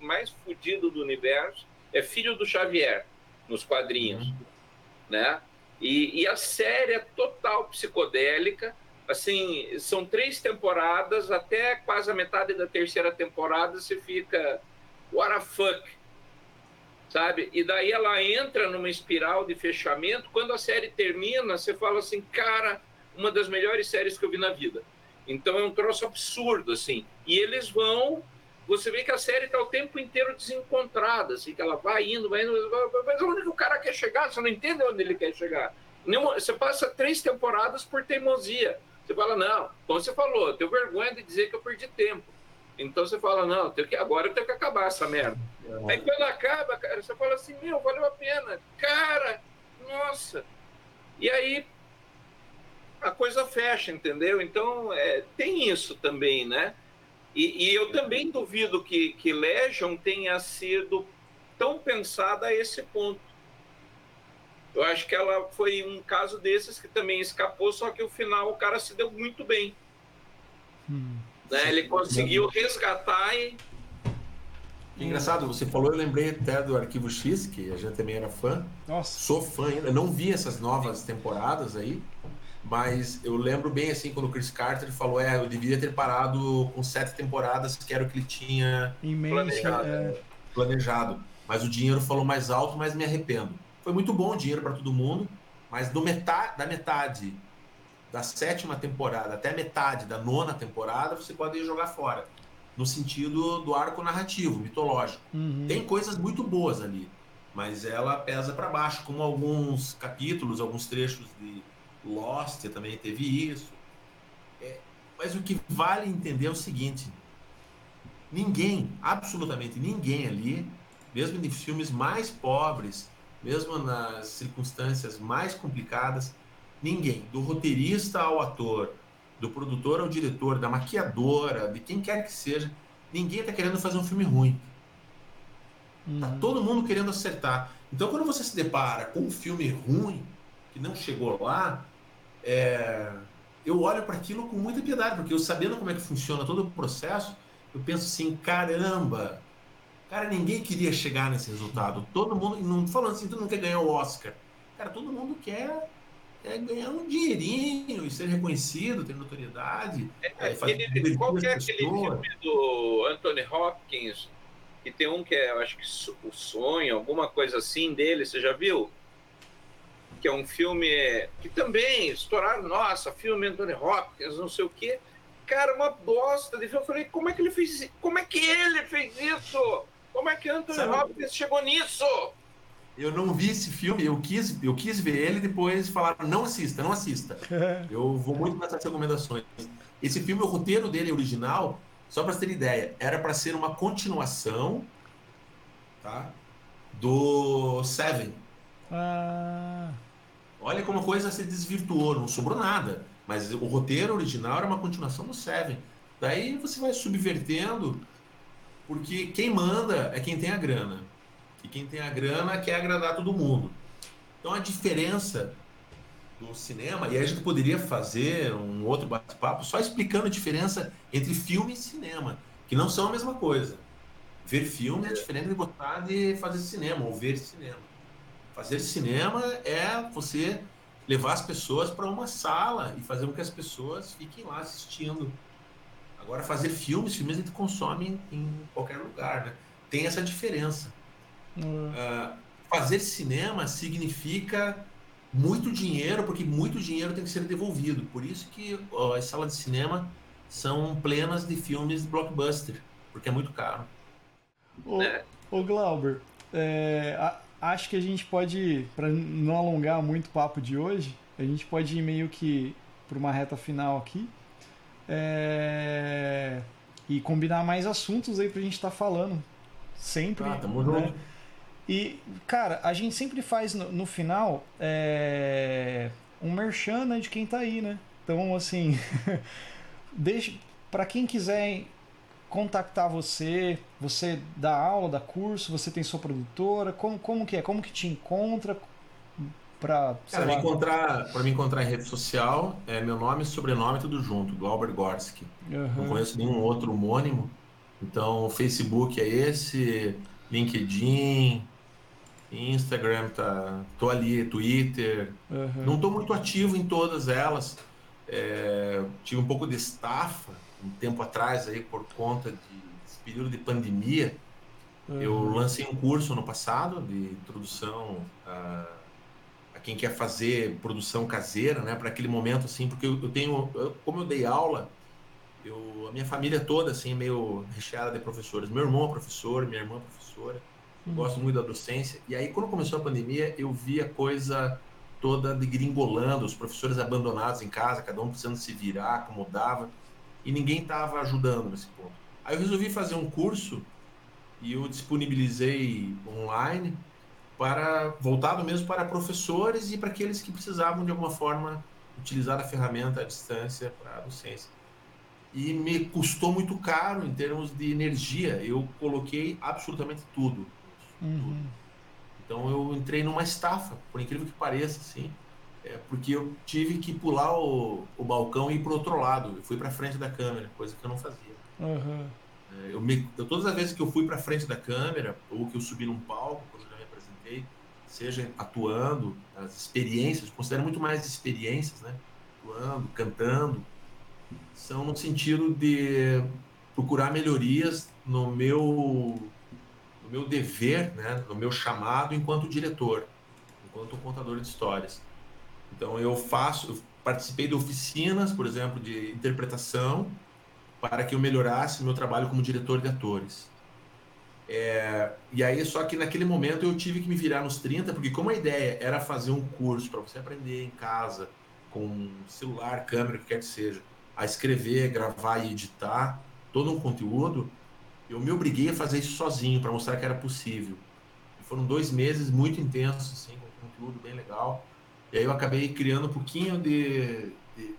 mais fudido do universo, é filho do Xavier nos quadrinhos, uhum. né? E, e a série é total psicodélica. Assim, são três temporadas, até quase a metade da terceira temporada você fica, what a fuck, sabe? E daí ela entra numa espiral de fechamento. Quando a série termina, você fala assim, cara, uma das melhores séries que eu vi na vida. Então é um troço absurdo, assim. E eles vão você vê que a série está o tempo inteiro desencontrada, assim, que ela vai indo, vai indo, mas onde o cara quer chegar? Você não entende onde ele quer chegar. Você passa três temporadas por teimosia. Você fala, não, como você falou, eu tenho vergonha de dizer que eu perdi tempo. Então você fala, não, tenho que, agora eu tenho que acabar essa merda. É. Aí quando acaba, cara, você fala assim, meu, valeu a pena. Cara, nossa. E aí a coisa fecha, entendeu? Então é, tem isso também, né? E, e, eu também duvido que, que Legion tenha sido tão pensada a esse ponto. Eu acho que ela foi um caso desses que também escapou, só que o final o cara se deu muito bem. Hum, né? Ele conseguiu resgatar e.
Engraçado, você falou, eu lembrei até do Arquivo X, que a gente também era fã.
Nossa.
Sou fã ainda. Não vi essas novas temporadas aí. Mas eu lembro bem assim quando o Chris Carter falou: é, eu devia ter parado com sete temporadas, que era o que ele tinha
Imenso, planejado, é...
planejado. Mas o dinheiro falou mais alto, mas me arrependo. Foi muito bom o dinheiro para todo mundo, mas do metade, da metade da sétima temporada até metade da nona temporada, você pode jogar fora. No sentido do arco narrativo, mitológico. Uhum. Tem coisas muito boas ali, mas ela pesa para baixo, como alguns capítulos, alguns trechos de Lost também teve isso. É, mas o que vale entender é o seguinte: ninguém, absolutamente ninguém ali, mesmo em filmes mais pobres, mesmo nas circunstâncias mais complicadas, ninguém, do roteirista ao ator, do produtor ao diretor, da maquiadora, de quem quer que seja, ninguém está querendo fazer um filme ruim. Tá
Uhum.
todo mundo querendo acertar. Então, quando você se depara com um filme ruim, que não chegou lá, é, eu olho para aquilo com muita piedade, porque eu sabendo como é que funciona todo o processo, eu penso assim, caramba, cara, ninguém queria chegar nesse resultado. Todo mundo, não falando assim, todo mundo quer ganhar o Oscar. Cara, todo mundo quer, quer ganhar um dinheirinho e ser reconhecido, ter notoriedade. é,
Aquele,
divertir
qual que é aquele filme do Anthony Hopkins? Que tem um que é, eu acho que o sonho, alguma coisa assim dele, você já viu? Que é um filme que também estouraram, nossa, filme Anthony Hopkins, não sei o quê. Cara, uma bosta de filme. Eu falei, como é que ele fez isso? Como é que ele fez isso? Como é que Anthony
Sabe-
Hopkins chegou nisso?
Eu não vi esse filme, eu quis, eu quis ver ele e depois falaram, não assista, não assista. Eu vou muito nessas recomendações. Esse filme, o roteiro dele original, só para você ter ideia, era para ser uma continuação tá, do Seven.
Ah,
Olha como a coisa se desvirtuou, não sobrou nada. Mas o roteiro original era uma continuação do Seven. Daí você vai subvertendo, porque quem manda é quem tem a grana. E quem tem a grana quer agradar todo mundo. Então a diferença do cinema, e a gente poderia fazer um outro bate-papo só explicando a diferença entre filme e cinema, que não são a mesma coisa. Ver filme é diferente de gostar de fazer cinema ou ver cinema. Fazer cinema é você levar as pessoas para uma sala e fazer com que as pessoas fiquem lá assistindo. Agora, fazer filmes, filmes a gente consome em qualquer lugar, né? Tem essa diferença.
Ah,
Ah, fazer cinema significa muito dinheiro, porque muito dinheiro tem que ser devolvido. Por isso que ó, as salas de cinema são plenas de filmes blockbuster, porque é muito caro.
Ô,
né?
ô Glauber, é, a- acho que a gente pode, para não alongar muito o papo de hoje, a gente pode ir meio que para uma reta final aqui é, e combinar mais assuntos aí pra gente estar falando. Sempre.
Ah, tamo
né?
junto.
E, cara, a gente sempre faz no, no final é, um merchan né, de quem tá aí, né? Então, assim, deixa para quem quiser contactar você, você dá aula, dá curso, você tem sua produtora, como, como que é? Como que te encontra
Cara, me encontrar, para me encontrar em rede social, é meu nome e sobrenome tudo junto, Glauber Gorski. Não
Aham.
conheço nenhum outro homônimo. Então, o Facebook é esse, LinkedIn, Instagram, tá, tô ali, Twitter.
Aham.
Não estou muito ativo em todas elas. É, tive um pouco de estafa um tempo atrás aí por conta de desse período de pandemia. Eu
Aham.
lancei um curso no passado de introdução a, a quem quer fazer produção caseira, né, para aquele momento assim, porque eu, eu tenho, eu- como eu dei aula, eu, a minha família toda assim meio recheada de professores. Meu irmão é professor, minha irmã é professora. Gosto muito da docência. E aí quando começou a pandemia, eu vi a coisa toda degringolando, os professores abandonados em casa, cada um precisando se virar, acomodava, e ninguém estava ajudando nesse ponto. Aí eu resolvi fazer um curso e eu disponibilizei online para voltado mesmo para professores e para aqueles que precisavam de alguma forma utilizar a ferramenta à distância para a docência. E me custou muito caro em termos de energia. Eu coloquei absolutamente tudo.
Uhum.
Então eu entrei numa estafa, por incrível que pareça, assim, é, porque eu tive que pular o, o balcão e ir para outro lado. Eu fui para frente da câmera, coisa que eu não fazia.
Aham.
É, Eu me, eu- todas as vezes que eu fui para frente da câmera ou que eu subi num palco, quando eu já me apresentei, seja atuando, as experiências, considero muito mais experiências, né? Atuando, cantando, são no sentido de procurar melhorias no meu no meu dever, né? No meu chamado enquanto diretor, enquanto contador de histórias. Então eu faço, eu participei de oficinas, por exemplo, de interpretação para que eu melhorasse meu trabalho como diretor de atores. É, e aí, só que naquele momento eu tive que me virar nos 30, porque como a ideia era fazer um curso para você aprender em casa, com celular, câmera, o que quer que seja, a escrever, gravar e editar todo um conteúdo, eu me obriguei a fazer isso sozinho, para mostrar que era possível. E foram dois meses muito intensos, assim, com conteúdo bem legal. E aí eu acabei criando um pouquinho de, de,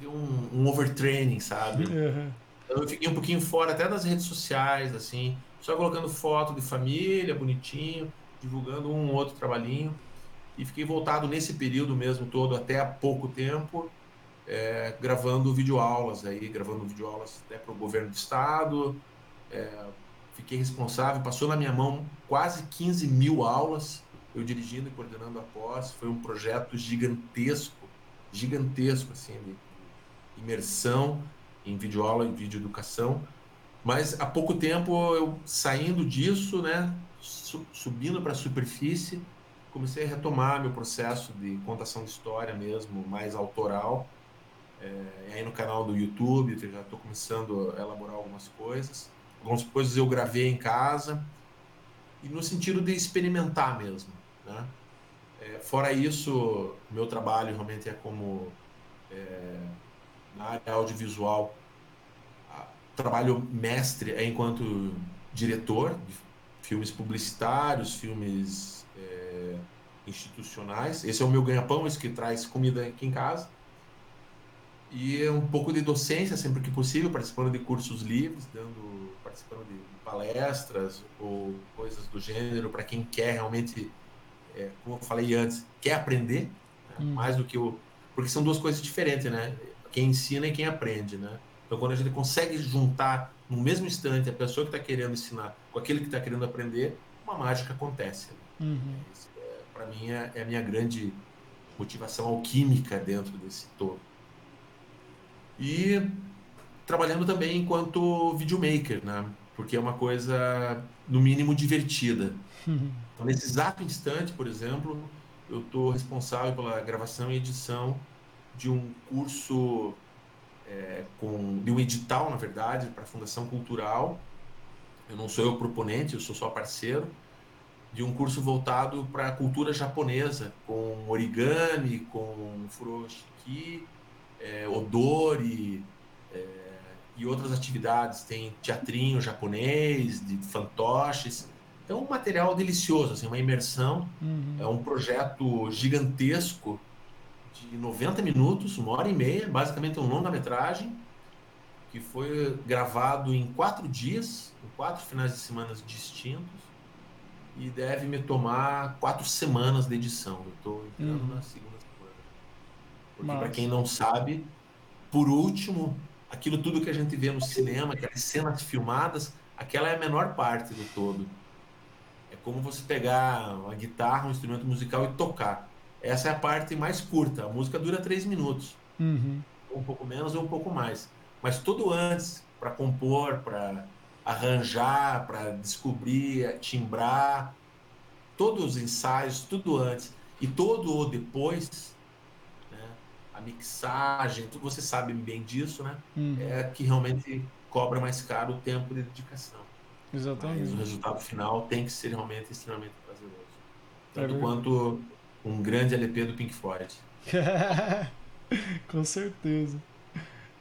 de um, um overtraining, sabe?
Aham.
Então eu fiquei um pouquinho fora até das redes sociais, assim, só colocando foto de família, bonitinho, divulgando um outro trabalhinho. E fiquei voltado nesse período mesmo todo, até há pouco tempo, é, gravando videoaulas aí, gravando videoaulas até para o governo do estado. É, fiquei responsável, passou na minha mão quase 15 mil aulas, eu dirigindo e coordenando a pós. Foi um projeto gigantesco, gigantesco, assim, de imersão em videoaula e vídeo educação. Mas há pouco tempo eu saindo disso, né, subindo para a superfície, comecei a retomar meu processo de contação de história mesmo, mais autoral. É, aí no canal do YouTube, eu já estou começando a elaborar algumas coisas. Algumas coisas eu gravei em casa e no sentido de experimentar mesmo, né? É, fora isso, meu trabalho realmente é como é, na área audiovisual. Trabalho mestre é enquanto diretor de filmes publicitários, filmes é, institucionais. Esse é o meu ganha-pão, esse que traz comida aqui em casa. E um pouco de docência sempre que possível, participando de cursos livres, dando, participando de palestras ou coisas do gênero para quem quer realmente, é, como eu falei antes, quer aprender, né? hum. mais do que o. Porque são duas coisas diferentes, né? Quem ensina e quem aprende, né? Então, quando a gente consegue juntar no mesmo instante a pessoa que está querendo ensinar com aquele que está querendo aprender, uma mágica acontece. Né? Uhum. É, Para mim, é, é a minha grande motivação alquímica dentro desse todo. E trabalhando também enquanto videomaker, né? Porque é uma coisa, no mínimo, divertida. Uhum. Então, nesse exato instante, por exemplo, eu estou responsável pela gravação e edição de um curso é, com de um edital, na verdade, para a Fundação Cultural. Eu não sou eu proponente, eu sou só parceiro de um curso voltado para a cultura japonesa, com origami, com furoshiki, é, odori é, e outras atividades. Tem teatrinho japonês, de fantoches. Então, um material delicioso, assim, uma imersão. Uhum. É um projeto gigantesco de 90 minutos, uma hora e meia, basicamente um longa-metragem, que foi gravado em quatro dias, em quatro finais de semana distintos, e deve me tomar quatro semanas de edição. Eu estou entrando uhum. na segunda porque, para quem não sabe, por último, aquilo tudo que a gente vê no cinema, aquelas cenas filmadas, aquela é a menor parte do todo. É como você pegar uma guitarra, um instrumento musical e tocar. Essa é a parte mais curta. A música dura três minutos. Uhum. Um pouco menos ou um pouco mais. Mas tudo antes, para compor, para arranjar, para descobrir, timbrar, todos os ensaios, tudo antes. E todo o depois a mixagem, tudo você sabe bem disso, né? Uhum. É que realmente cobra mais caro o tempo de dedicação.
Exatamente. Mas
o resultado final tem que ser realmente extremamente prazeroso. É Tanto é quanto um grande LP do Pink Floyd.
Com certeza.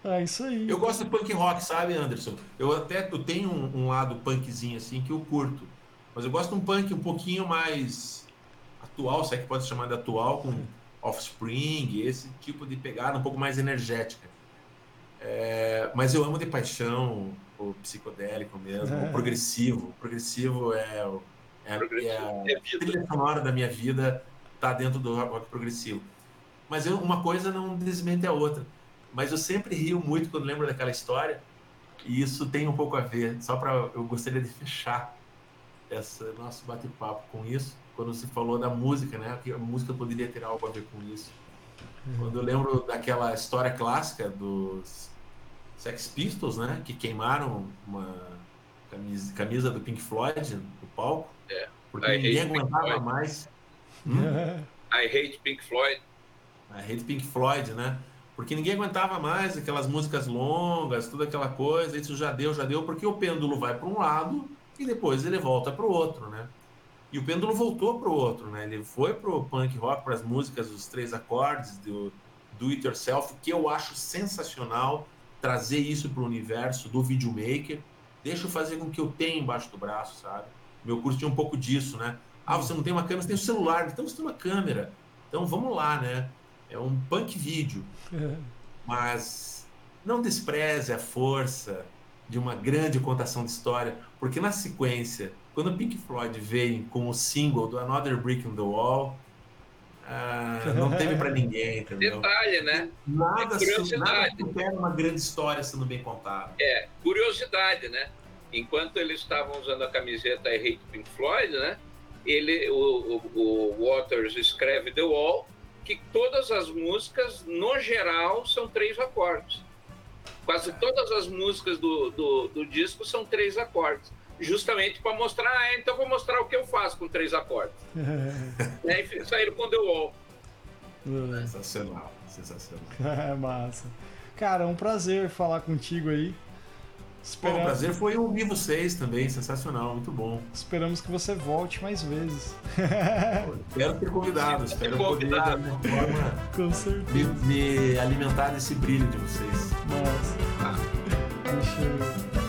Ah, isso aí.
Eu gosto de punk rock, sabe, Anderson? Eu até eu tenho um, um, lado punkzinho assim que eu curto. Mas eu gosto de um punk um pouquinho mais atual, se é que pode chamar de atual, com Offspring, esse tipo de pegada um pouco mais energética. É, mas eu amo de paixão o psicodélico mesmo, é. o progressivo. O progressivo é, é, progressivo é a é trilha sonora da minha vida tá dentro do rock progressivo. Mas eu, uma coisa não desmente a outra. Mas eu sempre rio muito quando lembro daquela história e isso tem um pouco a ver. Só para eu gostaria de fechar esse nosso bate-papo com isso quando você falou da música, né? Que a música poderia ter algo a ver com isso. Uhum. Quando eu lembro daquela história clássica dos Sex Pistols, né? Que queimaram uma camisa, camisa do Pink Floyd no palco. É. Porque I ninguém aguentava mais.
Hum? I hate Pink Floyd.
I hate Pink Floyd, né? Porque ninguém aguentava mais aquelas músicas longas, toda aquela coisa. Isso já deu, já deu, porque o pêndulo vai para um lado e depois ele volta para o outro, né? E o pêndulo voltou para o outro, né? Ele foi para o punk rock, para as músicas dos três acordes, do do it yourself, que eu acho sensacional trazer isso para o universo do videomaker. Deixa eu fazer com que eu tenho embaixo do braço, sabe? Meu curso tinha um pouco disso, né? Ah, você não tem uma câmera, você tem um celular, então você tem uma câmera. Então vamos lá, né? É um punk vídeo. Mas não despreze a força de uma grande contação de história, porque na sequência, quando o Pink Floyd veio com o single do Another Brick in the Wall, ah, não teve para ninguém, entendeu?
Detalhe, né?
Nada, é curiosidade. Nada uma grande história sendo bem contada.
É, curiosidade, né? Enquanto eles estavam usando a camiseta I Hate Pink Floyd, né? Ele, o, o, o Waters escreve The Wall, que todas as músicas, no geral, são três acordes. Quase todas as músicas do, do, do disco são três acordes. Justamente para mostrar, ah, então vou mostrar o que eu faço com três acordes. e aí saíram com The Wall.
Sensacional, sensacional.
É massa. Cara, é um prazer falar contigo aí.
Esperamos... Bom, o prazer foi ouvir vocês também, sensacional, muito bom.
Esperamos que você volte mais vezes.
espero ter convidado, espero poder, de alguma forma,
Com certeza.
Me, me alimentar desse brilho de vocês.
Nossa. Ah. Deixa eu...